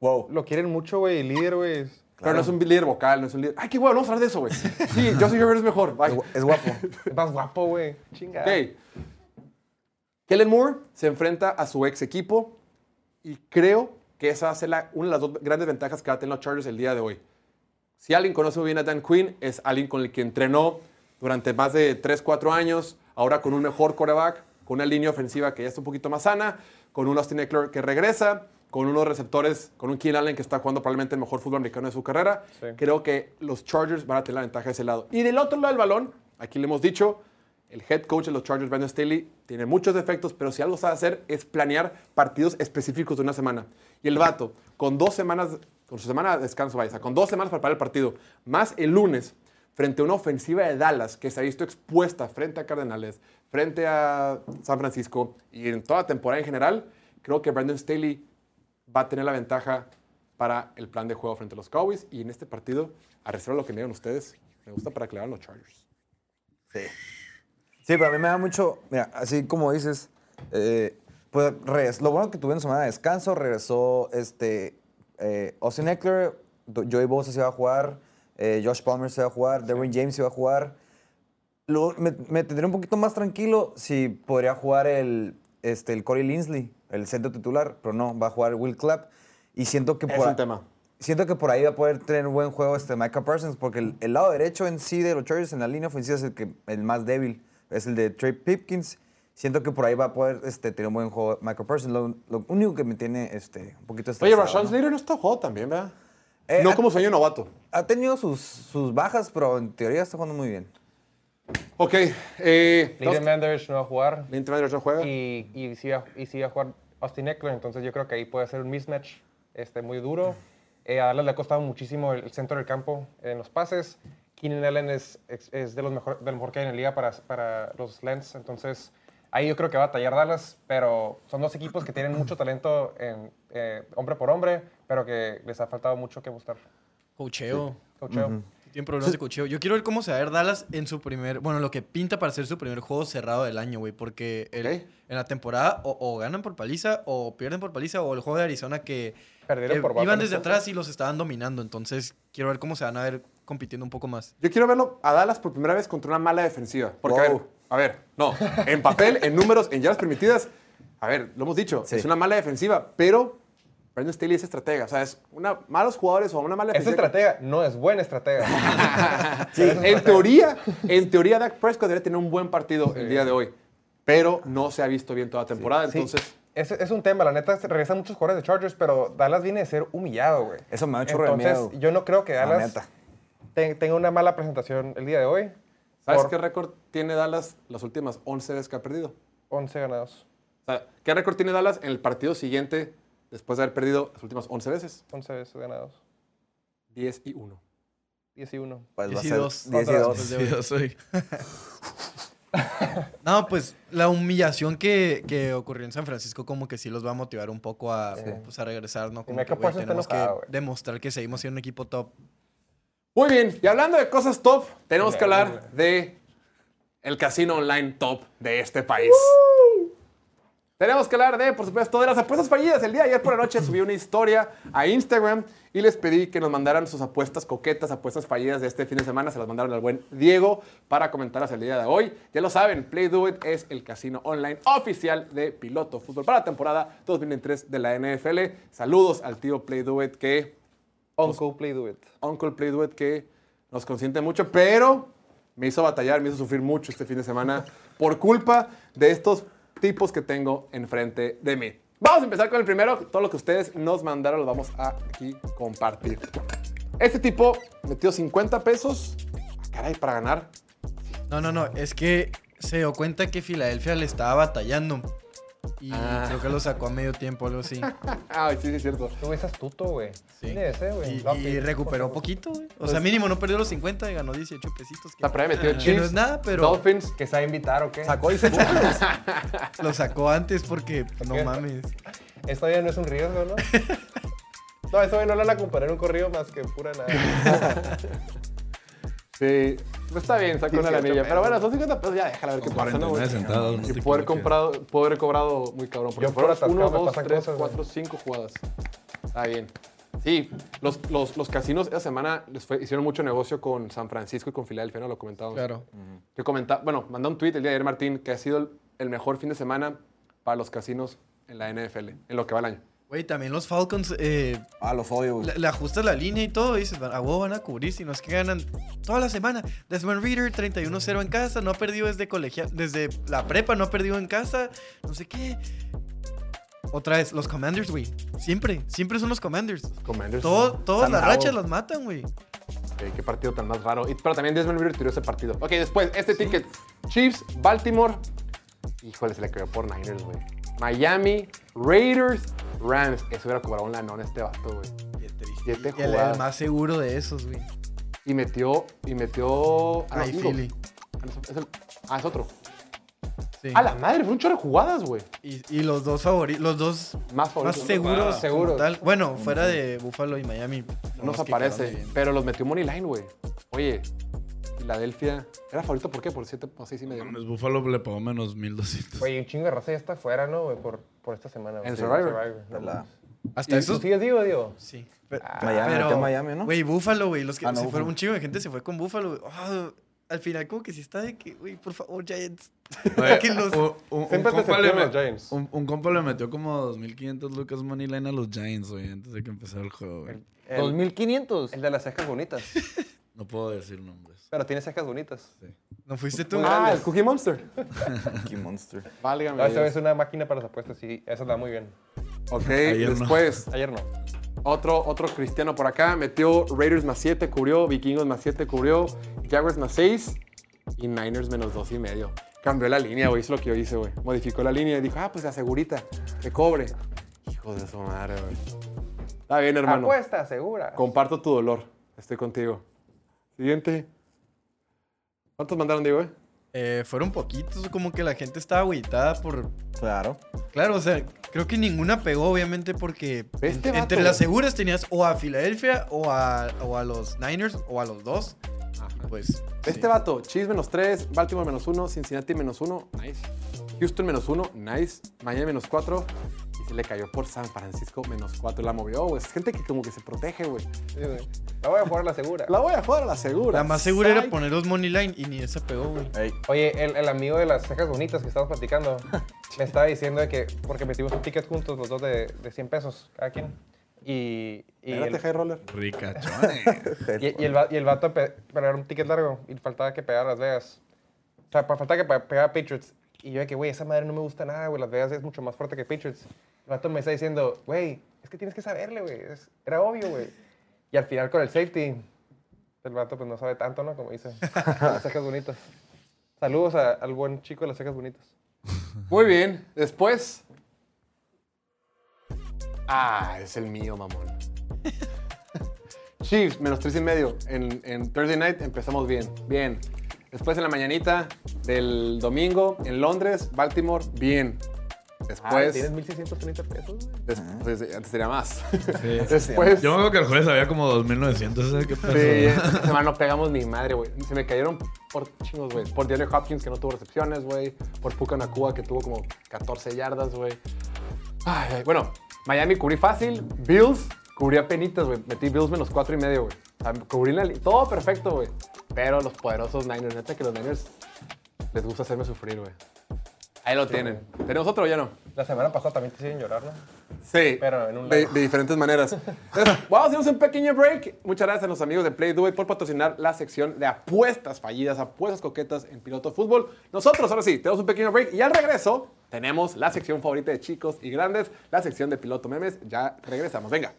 Wow. Lo quieren mucho, güey. El líder, güey. Pero no es un líder vocal, no es un líder. Ay, qué bueno, vamos a hablar de eso, güey. Sí, Justin Herbert es mejor. Bye. Es guapo. Es más guapo, güey. Chinga. Ok. Kellen Moore se enfrenta a su ex equipo y creo que esa va a ser la- una de las dos grandes ventajas que va a tener los Chargers el día de hoy. Si alguien conoce muy bien a Dan Quinn, es alguien con el que entrenó durante más de 3, 4 años, ahora con un mejor quarterback, con una línea ofensiva que ya está un poquito más sana, con un Austin Eckler que regresa, con unos receptores, con un Keenan Allen que está jugando probablemente el mejor fútbol americano de su carrera. Sí. Creo que los Chargers van a tener la ventaja de ese lado. Y del otro lado del balón, aquí le hemos dicho, el head coach de los Chargers, Brandon Staley, tiene muchos defectos, pero si algo sabe hacer es planear partidos específicos de una semana. Y el vato, con dos semanas, con su semana de descanso, vaya, con dos semanas para preparar el partido, más el lunes, frente a una ofensiva de Dallas que se ha visto expuesta frente a Cardenales, frente a San Francisco y en toda la temporada en general, creo que Brandon Staley va a tener la ventaja para el plan de juego frente a los Cowboys. Y en este partido, a reserva lo que me digan ustedes, me gusta para que le hagan los Chargers. Sí. Sí, pero a mí me da mucho. Mira, así como dices, eh, pues regres- lo bueno que tuvieron semana de descanso, regresó este, eh, Austin Eckler, Joey Bosa se va a jugar, eh, Josh Palmer se va a jugar, Derwin James se va a jugar. Lo- me, me tendría un poquito más tranquilo si podría jugar el, este, el Corey Linsley, el centro titular, pero no, va a jugar Will Clapp. Y siento que Es por un a- tema. Siento que por ahí va a poder tener un buen juego este Micah Parsons, porque el, el lado derecho en sí de los Chargers en la línea ofensiva es el, que, el más débil, es el de Trey Pipkins. Siento que por ahí va a poder este, tener un buen juego Micah Parsons. Lo, lo único que me tiene este, un poquito Oye, Rashawn ¿no? Slater no está jugando también, ¿verdad? Eh, no ha- como sueño novato. Ha tenido sus, sus bajas, pero en teoría está jugando muy bien. Ok. Eh, Linden Manderich no va a jugar. Linton Manderich no juega. Y, y, sí va, y sí va a jugar Austin Eckler, entonces yo creo que ahí puede ser un mismatch este, muy duro. Eh, a Dallas le ha costado muchísimo el, el centro del campo en los pases. Keenan Allen es, es, es de los mejor, de lo mejor que hay en la liga para, para los slants, entonces ahí yo creo que va a batallar Dallas, pero son dos equipos que tienen mucho talento en, eh, hombre por hombre, pero que les ha faltado mucho que mostrar. Cocheo. Coacheo. Tienen problemas de cocheo. Yo quiero ver cómo se va a ver Dallas en su primer. Bueno, lo que pinta para ser su primer juego cerrado del año, güey. Porque el- en la temporada o, o ganan por paliza o pierden por paliza o el juego de Arizona que, Perdieron que por iban desde atrás y los estaban dominando. Entonces quiero ver cómo se van a ver compitiendo un poco más. Yo quiero verlo a Dallas por primera vez contra una mala defensiva. Porque, a ver, a ver, no. En papel, en números, en yardas permitidas, a ver, lo hemos dicho, Sí. es una mala defensiva, pero Brandon Staley es estratega. O sea, es una, malos jugadores o una mala Es estratega, no es buena estratega. en teoría, en teoría, Dak Prescott debería tener un buen partido el día de hoy, pero no se ha visto bien toda la temporada. Sí, Entonces, es, es un tema, la neta, regresan muchos jugadores de Chargers, pero Dallas viene de ser humillado, güey. Eso me chorro de Entonces, miedo. yo no creo que La Dallas tenga una mala presentación el día de hoy. ¿sabes por qué récord tiene Dallas las últimas 11 veces que ha perdido? 11 ganados. O sea, ¿qué récord tiene Dallas en el partido siguiente después de haber perdido las últimas 11 veces? 11 veces ganados. 10 y 1. 10 y 1. Pues va a 10 y ser 2. 10 y 2. Sí, yo soy. no, pues la humillación que, que ocurrió en San Francisco como que sí los va a motivar un poco a, pues, a regresar, ¿no? Como que, Parsons está tenemos que enojado, güey. demostrar que seguimos siendo un equipo top. Muy bien, y hablando de cosas top, tenemos que Dale, hablar de el casino online top de este país. Tenemos que hablar de, por supuesto, de las apuestas fallidas. El día de ayer por la noche subí una historia a Instagram y les pedí que nos mandaran sus apuestas coquetas, apuestas fallidas de este fin de semana. Se las mandaron al buen Diego para comentarlas el día de hoy. Ya lo saben, Play Do It es el casino online oficial de Piloto Fútbol para la temporada 2023 de la NFL. Saludos al tío Play Do It que Uncle Play Do It. Uncle Play Do It que nos consiente mucho, pero me hizo batallar, me hizo sufrir mucho este fin de semana por culpa de estos tipos que tengo enfrente de mí. Vamos a empezar con el primero. Todo lo que ustedes nos mandaron lo vamos a compartir. Este tipo metió 50 pesos. Ah, Caray, para ganar. No, no, no, es que se dio cuenta que Filadelfia le estaba batallando. Y Ah. creo que lo sacó a medio tiempo, algo así. Ay, sí, sí, es cierto. Tú ves astuto, güey. Sí. Güey. Y, y recuperó poquito, güey. O sea, mínimo no perdió los 50 y ganó 18 pesitos. Que, La metió que no Chiefs, es nada, pero Dolphins. ¿Que sabe invitar o qué? Sacó 18 puntos. lo sacó antes porque no qué? mames. Esto ya no es un riesgo, ¿no? no, eso ya no lo van a comparar en un corrido más que pura nada. Sí, pues está bien, sacó una 18 lanilla. Pero bueno, son 50 pesos, ya déjala ver qué pasa, ¿no, 49 güey? centavos. no Y poder, comprado, poder haber cobrado muy cabrón. Porque Yo fueron por 1, atascado me 2, pasan 3, cosas, 4, 5 jugadas. Está bien. Sí, los, los, los casinos esa semana les fue- hicieron mucho negocio con San Francisco y con Filadelfia, ¿no? Lo comentábamos. Claro. Que comenta, bueno, mandó un tweet el día de ayer, Martín, que ha sido el, el mejor fin de semana para los casinos en la NFL, en lo que va el año. Güey, también los Falcons eh, Ah, los odio, güey. le, le ajustas la línea y todo. Y dices, a huevo van a cubrir. Si no es que ganan toda la semana. Desmond Reader, 31-0 en casa. No ha perdido desde colegial, desde la prepa, no ha perdido en casa. No sé qué. Otra vez, los Commanders, güey. Siempre, siempre son los Commanders. Commanders. Todo, todas las rachas las matan, güey. Ok, qué partido tan más raro. Y- pero también Desmond Reader tiró ese partido. Ok, después, este ticket. Chiefs, Baltimore. Híjole, se le cayó por Niners, güey. Miami, Raiders, Rams. Eso hubiera cobrado un lanón este vato, güey. Siete Y el, más seguro de esos, güey. Y metió, y metió... ah, Ay. Philly. Ah, no, es el- ah, es otro. Sí. A la madre, fue un chorro de jugadas, güey. Y, y los dos favoritos, los dos Más más favoritos. seguros. Seguros. como tal. Bueno, fuera de Buffalo y Miami. No nos aparece, pero los metió Money Line, güey. Oye, Filadelfia. ¿Era favorito por qué? Por 7 o 6 y medio. Mames, Buffalo le pagó menos 1200. Güey, un chingo de raza ya está fuera, ¿no, güey? Por, por esta semana. güey. En Sí, Survivor. no La- mames. Hasta ¿Y esos. tú sigues digo, digo? Sí. Pe- Miami, metió a Miami, ¿no? Güey, Buffalo, güey. Los que Ah, no, se fueron, Buffalo. un chingo de gente se fue con Buffalo. güey. Ah, al final, como que sí está de que, güey, por favor, Giants. Oye, que los- un, un- un Siempre te compa le decepcionan me- los Giants. un- un compa le metió como 2500 lucas money line a los Giants, güey, antes de que empezara el juego, güey. El, 2500. el de las cejas bonitas. No puedo decir nombres. Pero tiene cejas bonitas. ¿No fuiste tú? Ah, el Cookie Monster. Qué monster. Válgame. No, esa es una máquina para las apuestas y eso da muy bien. Ok, Ayer no. después, Ayer no. otro, otro cristiano por acá. Metió Raiders más 7, cubrió. Vikingos más 7, cubrió. Jaguars más 6. Y Niners menos 2 y medio. Cambió la línea, güey. Hizo lo que yo hice, güey. Modificó la línea y dijo, ah, pues la segurita. Que cobre. Hijo de su madre, güey. Está bien, hermano. Apuesta, segura. Comparto tu dolor. Estoy contigo. Siguiente. ¿Cuántos mandaron, Diego, eh? Eh, fueron poquitos, como que la gente estaba agüitada por... Claro. Claro, o sea, creo que ninguna pegó, obviamente, porque Este en- vato, entre las seguras tenías o a Filadelfia o a, o a los Niners o a los dos. Y Pues, Este sí. vato, Chiefs menos 3, Baltimore menos 1, Cincinnati menos 1, nice. Houston menos 1, nice. Miami menos 4. Y se le cayó por San Francisco menos 4. La movió, güey. Es gente que como que se protege, güey. Sí, güey. La voy a jugar a la segura. La voy a jugar a la segura. La más segura era Psych. poner los money line y ni esa pegó, güey. Ey, Oye, el, el amigo de las cejas bonitas que estábamos platicando me estaba diciendo de que, porque metimos un ticket juntos, los dos de, de 100 pesos cada quien. Y, y, Espérate, el, high roller. Ricachones. y, y el, y el vato pe- para dar un ticket largo y faltaba que pegara Las Vegas. O sea, faltaba que pe- pegara Patriots. Y yo de que, güey, esa madre no me gusta nada, güey. Las Vegas es mucho más fuerte que Patriots. El vato me está diciendo, güey, es que tienes que saberle, güey. Era obvio, güey. Y al final con el safety, el vato pues no sabe tanto, ¿no? Como dice. Las cejas bonitas. Saludos a- al buen chico de las cejas bonitas. Muy bien. Después. Ah, es el mío, mamón. Chiefs, menos 3 y medio. En, en Thursday night empezamos bien. Bien. Después en la mañanita del domingo en Londres, Baltimore, bien. Después. tienes 1630 pesos, güey. Después, antes tenía más. Después. Yo me acuerdo que el jueves había como 2900, ¿sabes qué? Sí, esta semana no pegamos ni madre, güey. Se me cayeron por chingos, güey. Por DeAndre Hopkins, que no tuvo recepciones, güey. Por Puka Nakua, que tuvo como 14 yardas, güey. Ay, ay, bueno, Miami cubrí fácil. Bills cubrí a penitas, güey. Metí Bills menos 4 y medio, güey. O sea, cubrí la li- Todo perfecto, güey. Pero los poderosos Niners, neta que los Niners les gusta hacerme sufrir, güey. Ahí lo tienen. ¿Tenemos otro ya no? La semana pasada también te hicieron llorar, ¿no? Sí, Pero en un de, de diferentes maneras. Entonces, vamos a hacernos un pequeño break. Muchas gracias a los amigos de Play Do It por patrocinar la sección de apuestas fallidas, apuestas coquetas en Piloto Fútbol. Nosotros, ahora sí, tenemos un pequeño break y al regreso tenemos la sección favorita de chicos y grandes, la sección de Piloto Memes. Ya regresamos, venga.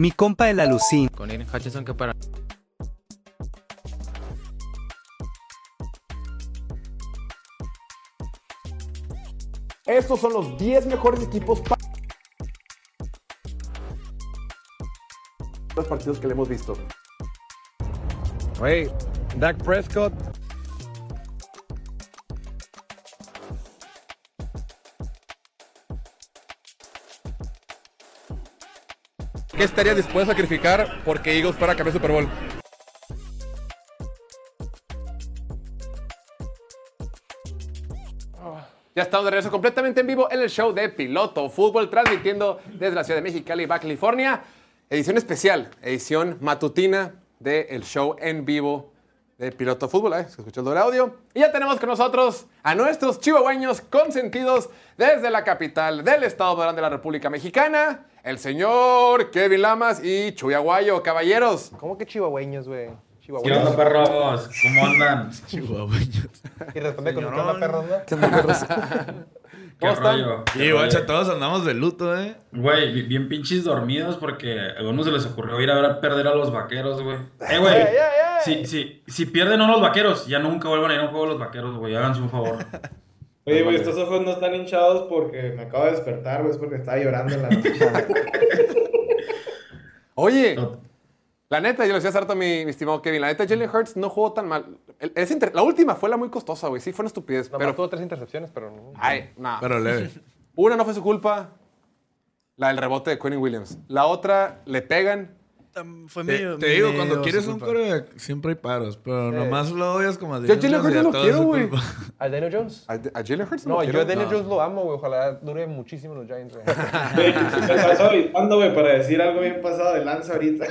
Mi compa el alucín. Con Aiden Hutchinson que para. Estos son los 10 mejores equipos para los partidos que le hemos visto. Güey, Dak Prescott. ¿Qué estarías dispuesto a sacrificar porque Eagles fuera a campeón Super Bowl? Ya estamos de regreso completamente en vivo en el show de Piloto Fútbol, transmitiendo desde la ciudad de Mexicali, Baja California. Edición especial, edición matutina del show en vivo de Piloto Fútbol. ¿eh? Se escuchó el audio. Y ya tenemos con nosotros a nuestros chihuahueños consentidos desde la capital del estado de la República Mexicana, el señor Kevin Lamas y Chuy Aguayo. Caballeros, ¿Cómo que chihuahueños, güey? ¿Qué onda, perros? ¿Cómo andan? Chihuahueños. Y responde con ¿qué onda, perros, no? ¿Qué onda, perros? ¿Qué ¿Cómo están? Y guacha, todos andamos de luto, ¿eh? Güey, bi- bien pinches dormidos porque a algunos se les ocurrió ir a ver a perder a los vaqueros, güey. Eh, güey. ¡Ey, ey, ey! Si, si, si pierden uno los vaqueros, ya nunca vuelvan a ir a un juego de los vaqueros, güey. Háganse un favor. Oye, güey, estos ojos no están hinchados porque me acabo de despertar, güey, es porque estaba llorando en la noche. Oye, No, la neta, yo le decía hace rato a mi, mi estimado Kevin, la neta, Jalen Hurts no jugó tan mal. El- es inter- la última fue la muy costosa, güey. Sí, fue una estupidez. Pero, tuvo tres intercepciones, pero no. ay, no. Pero leve. Una no fue su culpa, la del rebote de Quentin Williams. La otra, le pegan. Fue Te, medio. te digo, medio cuando quieres un culpa. coreback, siempre hay paros. Pero nomás lo odias como a Yo Jalen Hurts a no lo quiero, güey. ¿A Daniel Jones? ¿A, a Jalen Hurts? No, quiero. yo a Daniel No. Jones lo amo, güey. Ojalá dure muchísimo los Giants, güey. Me estás avisando, güey, para decir algo bien pasado de lanza ahorita.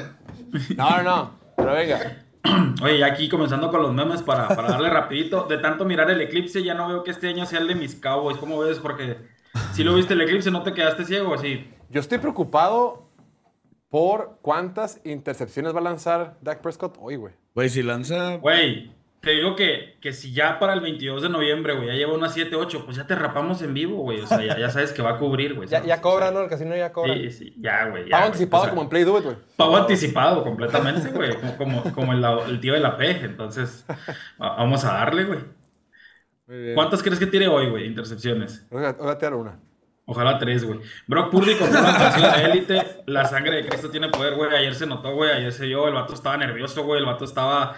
No, no, no. Pero venga. Oye, aquí comenzando con los memes para, para darle rapidito. De tanto mirar el eclipse, ya no veo que este año sea el de mis Cowboys. ¿Cómo ves? Porque si lo viste el eclipse, ¿no te quedaste ciego? Sí. Yo estoy preocupado por cuántas intercepciones va a lanzar Dak Prescott hoy, güey. Güey, si lanza. Güey, te digo que, que si ya para el 22 de noviembre, güey, ya lleva unas 7, 8, pues ya te rapamos en vivo, güey. O sea, ya, ya sabes que va a cubrir, güey. Ya, ya cobra, O sea, ¿no? El casino ya cobra. Sí, sí, ya, güey. ya, Pago güey. anticipado O sea, como en Play Do It, güey. Pago anticipado completamente, güey. Como, como, como el, el tío de la P. Entonces, va- vamos a darle, güey. ¿Cuántas crees que tire hoy, güey? Intercepciones. Voy a voy a tirar una. Ojalá tres, güey. Brock Purdy contra una canción de élite. La sangre de Cristo tiene poder, güey. Ayer se notó, güey. Ayer se vio. El vato estaba nervioso, güey. El vato estaba.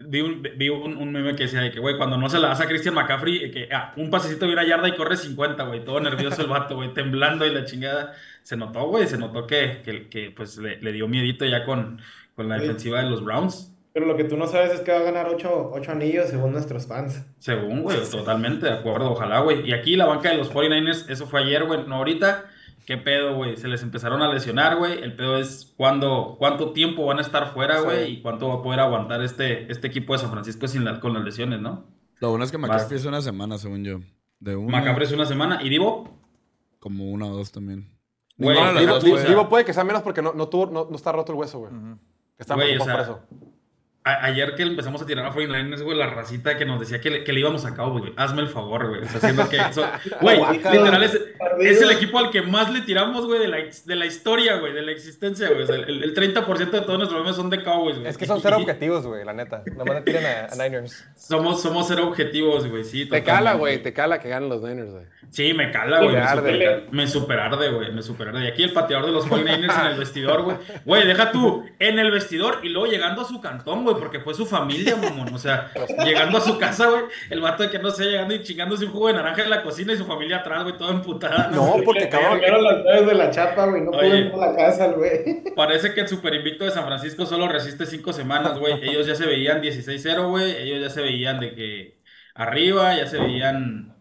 Vi un, vi un, un meme que decía de que, güey, cuando no se la das a Christian McCaffrey, eh, que ah, un pasecito de una yarda y corre 50, güey. Todo nervioso el vato, güey. Temblando y la chingada. Se notó, güey. Se notó que, que, que, pues, le, le dio miedito ya con, con la defensiva de los Browns. Pero lo que tú no sabes es que va a ganar ocho, ocho anillos según nuestros fans. Según, güey, totalmente de acuerdo, ojalá, güey. Y aquí la banca de los 49ers, eso fue ayer, güey, no ahorita. ¿Qué pedo, güey? Se les empezaron a lesionar, güey. El pedo es cuándo, cuánto tiempo van a estar fuera, güey, y cuánto va a poder aguantar este, este equipo de San Francisco sin la- con las lesiones, ¿no? Lo bueno es que Basta. McCaffrey es una semana, según yo. De una. Macabre es una semana. ¿Y Divo? Como una o dos también. Güey, Divo, dos Divo- puede que sea menos porque no, no, tuvo, no, no está roto el hueso, güey. Está Güey, o sea, por eso. A- ayer que empezamos a tirar a 49ers, güey, la racita que nos decía que le, que le íbamos a cabo, güey. Hazme el favor, güey. O sea, siendo que. eso- Güey, literal, es, es el equipo al que más le tiramos, güey, de la, de la historia, güey, de la existencia, güey. O sea, el, el 30% de todos nuestros memes son de Cowboys, güey. Es que son cero objetivos, güey, la neta. Nomás le tiran a, a Niners. Somos, somos cero objetivos, güey, sí. Te cala, güey. Te cala que ganen los Niners, güey. Sí, me cala, güey. Me superarde, güey. Me superarde. Y aquí el pateador de los 49ers en el vestidor, güey. Güey, deja tú, en el vestidor y luego llegando a su cantón, güey, porque fue su familia, mamón. O sea, llegando a su casa, güey, el vato de que no sé, llegando y chingándose un jugo de naranja en la cocina y su familia atrás, güey, toda emputada. No, porque Le cabrón. cambiaron las llaves de la chapa, güey, no pude ir a la casa, güey. Parece que el super invicto de San Francisco solo resiste cinco semanas, güey. Ellos ya se veían 16-0, güey. Ellos ya se veían de que arriba, ya se veían.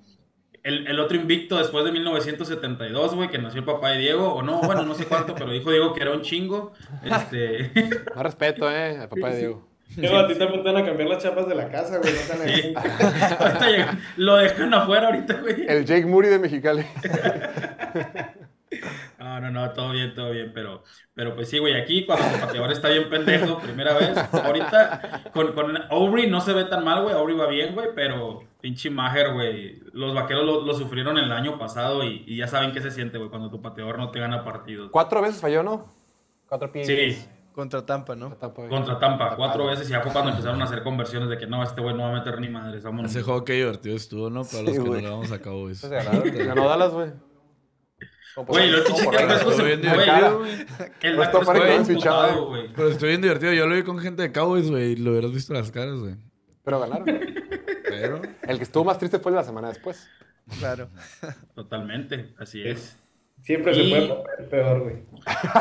El, el otro invicto después de 1972, güey, que nació el papá de Diego, o no, bueno, no sé cuánto, pero dijo Diego que era un chingo. Este. Más respeto, eh, al papá de Diego. Digo, a ti te van a cambiar las chapas de la casa, güey, no lo dejan afuera ahorita, güey. El Jake Moody de Mexicali. No, no, no, todo bien, todo bien, pero, pero pues sí, güey, aquí cuando el pateador está bien pendejo, primera vez, ahorita con, con Aubrey no se ve tan mal, güey, Aubrey va bien, güey, pero pinche Maher, güey, los vaqueros lo, lo sufrieron el año pasado y, y ya saben qué se siente, güey, cuando tu pateador no te gana partidos. Cuatro veces falló, ¿no? Cuatro pies. Sí, Contra Tampa, ¿no? Tampa, contra Tampa, cuatro veces y ya fue cuando empezaron a hacer conversiones de que no, este güey no va a meter ni madres, vámonos. Ese juego qué divertido estuvo, ¿no? Para los que no güey. le vamos a cabo. Se ganaron. Ganó Dallas, güey. Güey, lo que se Estuvo bien divertido, güey. El No que no fichado, güey. Pero estuvo bien divertido. Yo lo vi con gente de Cowboys, güey, y lo hubieras visto las caras, güey. Pero ganaron. Pero. El que estuvo más triste fue la semana después. Claro. Totalmente, así es. Siempre se Y- puede poner peor, güey.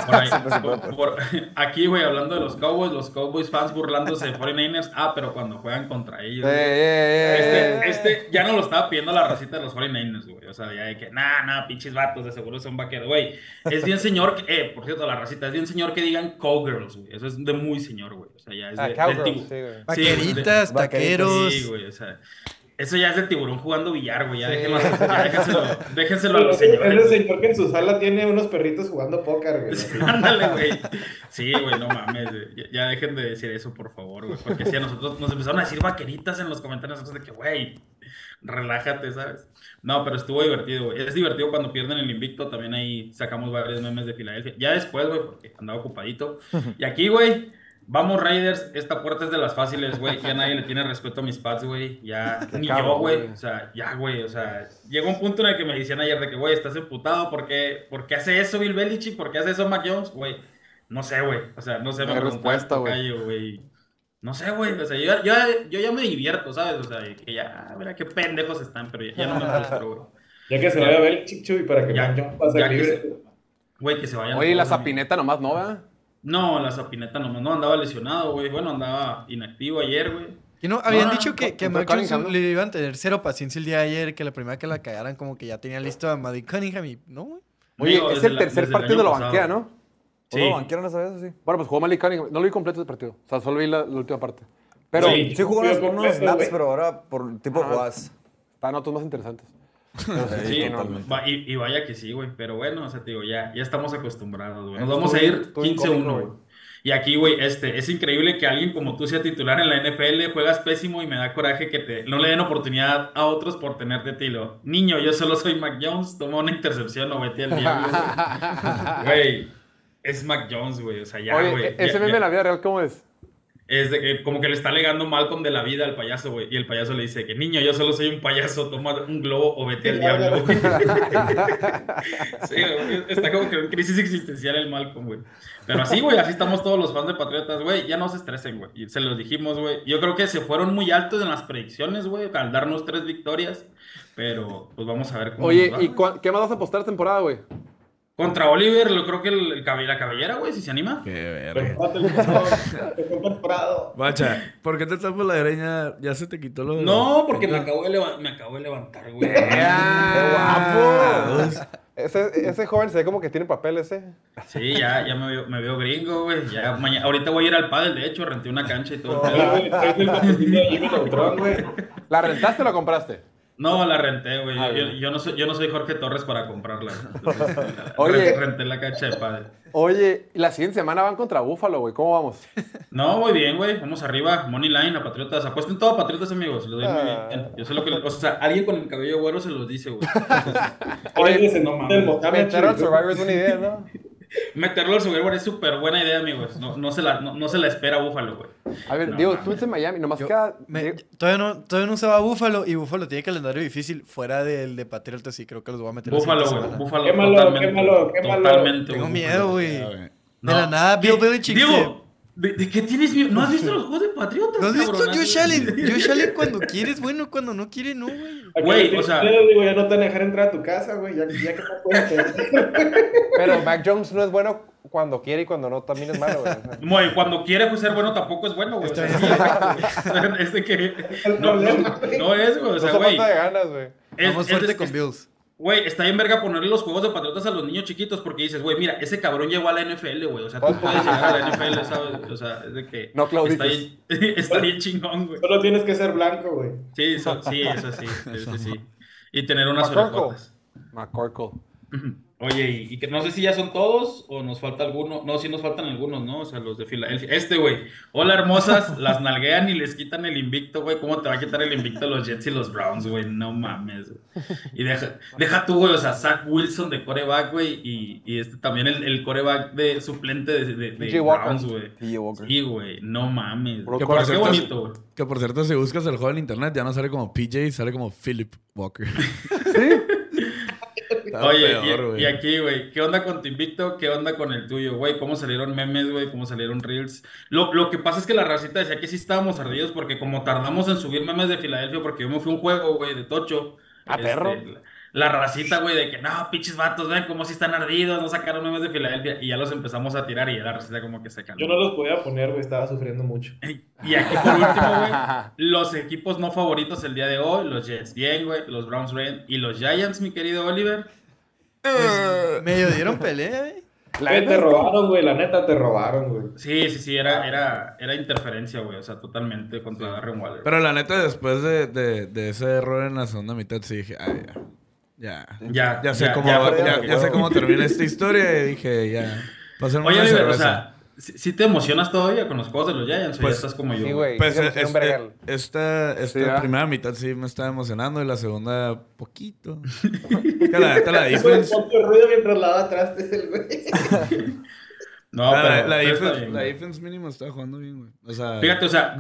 Por ahí, por- por- aquí, güey, hablando de los Cowboys, los Cowboys fans burlándose de 49ers. Ah, pero cuando juegan contra ellos. Eh, güey. eh, eh, Este, este ya no lo estaba pidiendo la racita de los 49ers, güey. O sea, ya de que, nah, nah, pinches vatos, de seguro son vaqueros, güey. Es bien señor, que- eh, por cierto, la racita, es bien señor que digan cowgirls, güey. Eso es de muy señor, güey. O sea, ya es Ah, de. cowgirls, sí, güey. Sí, Vaqueritas, de- taqueros. Sí, güey, o sea. Eso ya es de tiburón jugando billar, güey. Ya, déjenlo, ya déjenselo, déjenselo a los señores. señor que en su sala tiene unos perritos jugando póker, güey. Sí, Ándale, güey. Sí, güey, no mames. güey. Ya, ya dejen de decir eso, por favor, güey. Porque si a nosotros nos empezaron a decir vaqueritas en los comentarios, nosotros de que, güey, relájate, ¿sabes? No, pero estuvo divertido, güey. Es divertido cuando pierden el invicto. También ahí sacamos varios memes de Filadelfia. Ya después, güey, porque andaba ocupadito. Y aquí, güey, vamos Raiders. Esta puerta es de las fáciles, güey. Ya nadie le tiene respeto a mis pads, güey. Ya, ni yo, güey. O sea, ya, güey. O sea, llegó un punto en el que me decían ayer de que, güey, estás emputado. ¿Por qué, ¿Por qué hace eso Bill Belichick? ¿Por qué hace eso Mac Jones? Güey, no sé, güey. O sea, no sé, No me hay respuesta, güey. No sé, güey. O sea, yo, yo, yo ya me divierto, ¿sabes? O sea, que ya, mira qué pendejos están, pero ya, ya no me frustro, güey. Ya que se vaya a ver el Chichu y para que Ya- Mac Jones pase libre. Güey, que se vayan. Oye, y la sapineta nomás no, ¿verdad? No, la sapineta nomás no andaba lesionado, güey. Bueno, andaba inactivo ayer, güey. Que no, habían No, no, dicho no, que, que a Cunningham, ¿no? le iban a tener cero paciencia el día de ayer, que la primera que la cagaran como que ya tenía listo a Maddie Cunningham y no, güey. Oye, es el la- tercer partido de pasado. banquea, ¿no? Sí. ¿O lo banquearon esa vez sí? Bueno, pues jugó Malik Cunningham. No lo vi completo ese partido. O sea, solo vi la, la última parte. Pero Sí. Sí jugó unos, Pero unos snaps, pero ahora por tipo de Ah. jugadas. estaban otros más interesantes. Sí, y, y vaya que sí, güey. Pero bueno, o sea, te digo, ya, ya estamos acostumbrados, güey. Nos vamos a ir estuvo 15-1, incómodo, güey. güey. Y aquí, güey, este, es increíble que alguien como tú sea titular en la NFL, juegas pésimo y me da coraje que te, no le den oportunidad a otros por tenerte tilo. Niño, yo solo soy Mac Jones, toma una intercepción o vete al diablo. güey. Es Mac Jones, güey. O sea, ya, Oye, güey. e- ese ya- meme en la vida real, ¿cómo es? Es de que como que le está legando Malcolm de la vida al payaso, güey. Y el payaso le dice que, niño, yo solo soy un payaso, toma un globo o vete al diablo, güey. Sí, güey, está como que en crisis existencial el Malcolm, güey. Pero así, güey, así estamos todos los fans de Patriotas, güey. Ya no se estresen, güey. Y se los dijimos, güey. Yo creo que se fueron muy altos en las predicciones, güey, al darnos tres victorias. Pero, pues vamos a ver cómo Oye, nos va. ¿y qué más vas a apostar esta temporada, güey? Contra Oliver, lo creo que el, el cabe- la cabellera, güey, si se anima. Qué verga. Bacha, ¿por qué te tapas la greña? ¿Ya se te quitó lo No, porque me acabo de, leva- me acabo de levantar, güey. guapo! Ese, ese joven se ve como que tiene papel ese. Sí, ya, ya me veo, me veo gringo, güey. Ya mañana, ahorita voy a ir al pádel, de hecho, renté una cancha y todo. el pedo. Güey, traes el patrocinio de Jimmy Neutron, güey. ¿La rentaste o la compraste? No, la renté, güey. Ah, Yo, yo- no soy, yo no soy Jorge Torres para comprarla. Entonces, la- Oye. renté- la cancha de pádel. Oye, la siguiente semana van contra Búfalo, güey. ¿Cómo vamos? No, muy bien, güey. Vamos arriba. Money line a Patriotas. Apuesten todo a Patriotas, amigos. Lo doy muy Ah. bien. Yo sé lo que... O sea, alguien con el cabello güero se los dice, güey. Oye, no no mames. Survivor es una idea, ¿no? Meterlo al Survivor es súper buena idea, amigos. No, no, se la, no, no se la espera Búfalo, güey. A ver, No, Diego, tú en Miami, nomás Yo- queda... Me- todavía, no, todavía no se va a Búfalo y Búfalo tiene calendario difícil fuera del de Patriotas y creo que los voy a meter Búfalo, güey. Búfalo. Quémalo, totalmente, quémalo, quémalo. Totalmente. Tengo Búfalo. miedo, güey. De No. la nada, Bill ¿Qué? Belichick Diego, ¿de, de qué tienes miedo? ¿No has visto los juegos de Patriotas? ¿No has visto? Josh Allen? Josh Allen cuando quiere es bueno, cuando no quiere no, güey. Güey, o sea- Digo, ya no te van a dejar entrar a tu casa, güey. Ya, ya que no puedes. Pero Mac Jones no es bueno cuando quiere y cuando no también es malo, güey. Cuando quiere pues, ser bueno tampoco es bueno, güey. O sea, es de que... No, no, no es, güey. O no sea, güey. falta de ganas, güey. es- Vamos es- fuerte es- con Bills. Güey, está bien verga ponerle los juegos de Patriotas a los niños chiquitos porque dices, güey, mira, ese cabrón llegó a la NFL, güey. O sea, tú puedes llegar a la NFL, ¿sabes? O sea, es de que... No claudiques. Está bien, está bien chingón, güey. Solo tienes que ser blanco, güey. Sí, eso, sí, eso sí, eso sí. Y tener unas McCorkle. orejotas. McCorkle. Oye, y, y que no sé si ya son todos o nos falta alguno. No, sí nos faltan algunos, ¿no? O sea, los de Filadelfia. Este, güey. Hola, hermosas. las nalguean y les quitan el invicto, güey. ¿Cómo te va a quitar el invicto a los Jets y los Browns, güey? No mames, güey. Y deja, deja tú, güey. O sea, Zach Wilson de coreback, güey. Y, y este también el, el coreback de suplente de, de, de. Browns, güey. PJ Walker. Sí, güey. No mames. Que Qué, por, cierto, bonito, güey. que por cierto, si buscas el juego en internet, ya no sale como PJ, sale como Philip Walker. Está Oye, peor, y- güey. y, aquí, güey, ¿qué onda con tu invicto? ¿Qué onda con el tuyo, güey? ¿Cómo salieron memes, güey? ¿Cómo salieron reels? Lo, lo que pasa es que la racita decía que sí estábamos ardidos porque como tardamos en subir memes de Filadelfia porque yo me fui a un juego, güey, de Tocho. Ah, perro. la racita, güey, de que no, pinches vatos, ven cómo si están ardidos, no sacaron memes de Filadelfia. Y ya los empezamos a tirar y ya la racita como que se calmó. Yo no los podía poner, güey, estaba sufriendo mucho. Y aquí por último, güey, los equipos no favoritos el día de hoy, los Jets bien, güey, los Browns bien, y los Giants, mi querido Oliver. Pues, medio dieron pelea, eh. Güey, te robaron, güey, la neta te robaron, güey. Sí, sí, sí, era, era, era interferencia, güey, o sea, totalmente contra Darren Waller. Pero la neta, después de, de, de ese error en la segunda mitad, sí dije, ay, ya. Ya, Ya, ya sé ya, cómo, ya, ya, ya. ya sé cómo termina esta historia y dije, ya. Pásenme Oye, una o sea, ¿sí, sí te emocionas todavía con los juegos de los Giants o Pues, ya estás como yo? Sí, güey. Pues este- vergal. esta, esta Sí, primera mitad sí me estaba emocionando y la segunda poquito. que la neta, la defense, ruido mientras lava atrás de el güey. No, la, pero, la pero está defense, bien, la güey. defense mínimo estaba jugando bien, güey. O sea, Fíjate, o sea,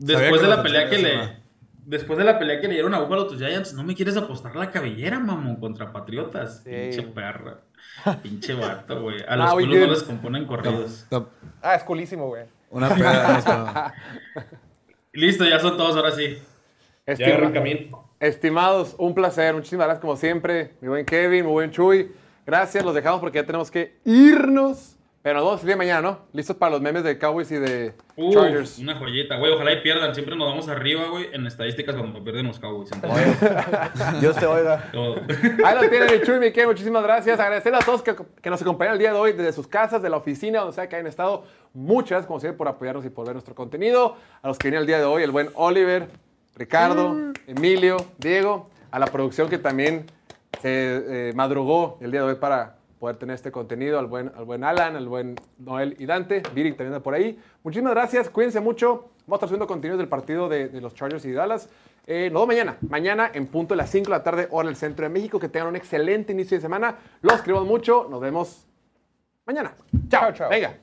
después, de la la pelea que le... Después de la pelea que le dieron a Buffalo a tus Giants, ¿no me quieres apostar la cabellera, mamón, contra Patriotas? Sí. Pinche perra. Pinche vato, güey. A Ah, los we culos no les componen corridos. Top- Ah, es coolísimo, güey. Una peda. Listo, ya son todos, ahora sí. Ya Estima- camino. Estimados, un placer. Muchísimas gracias como siempre. Mi buen Kevin, mi buen Chuy. Gracias, los dejamos porque ya tenemos que irnos. Pero nos vemos el día de mañana, ¿no? Listos para los memes de Cowboys y de Uh, Chargers. una joyita, güey. Ojalá y pierdan. Siempre nos vamos arriba, güey, en estadísticas cuando pierden los Cowboys. Dios te oiga. todo. Ahí lo tienen, mi Chuy, mi Kevin. Muchísimas gracias. Agradecer a todos que, que nos acompañan el día de hoy desde sus casas, de la oficina, donde sea que hayan estado. Muchas gracias, como siempre, por apoyarnos y por ver nuestro contenido. A los que vienen el día de hoy, el buen Oliver, Ricardo, Emilio, Diego. A la producción que también se eh, madrugó el día de hoy para poder tener este contenido. Al buen, al buen Alan, al buen Noel y Dante. Viri también anda por ahí. Muchísimas gracias. Cuídense mucho. Vamos a estar subiendo contenido del partido de, de los Chargers y Dallas. Eh, nos vemos mañana. Mañana en punto de las 5 de la tarde, hora del centro de México. Que tengan un excelente inicio de semana. Los queremos mucho. Nos vemos mañana. Chao, chao. Venga.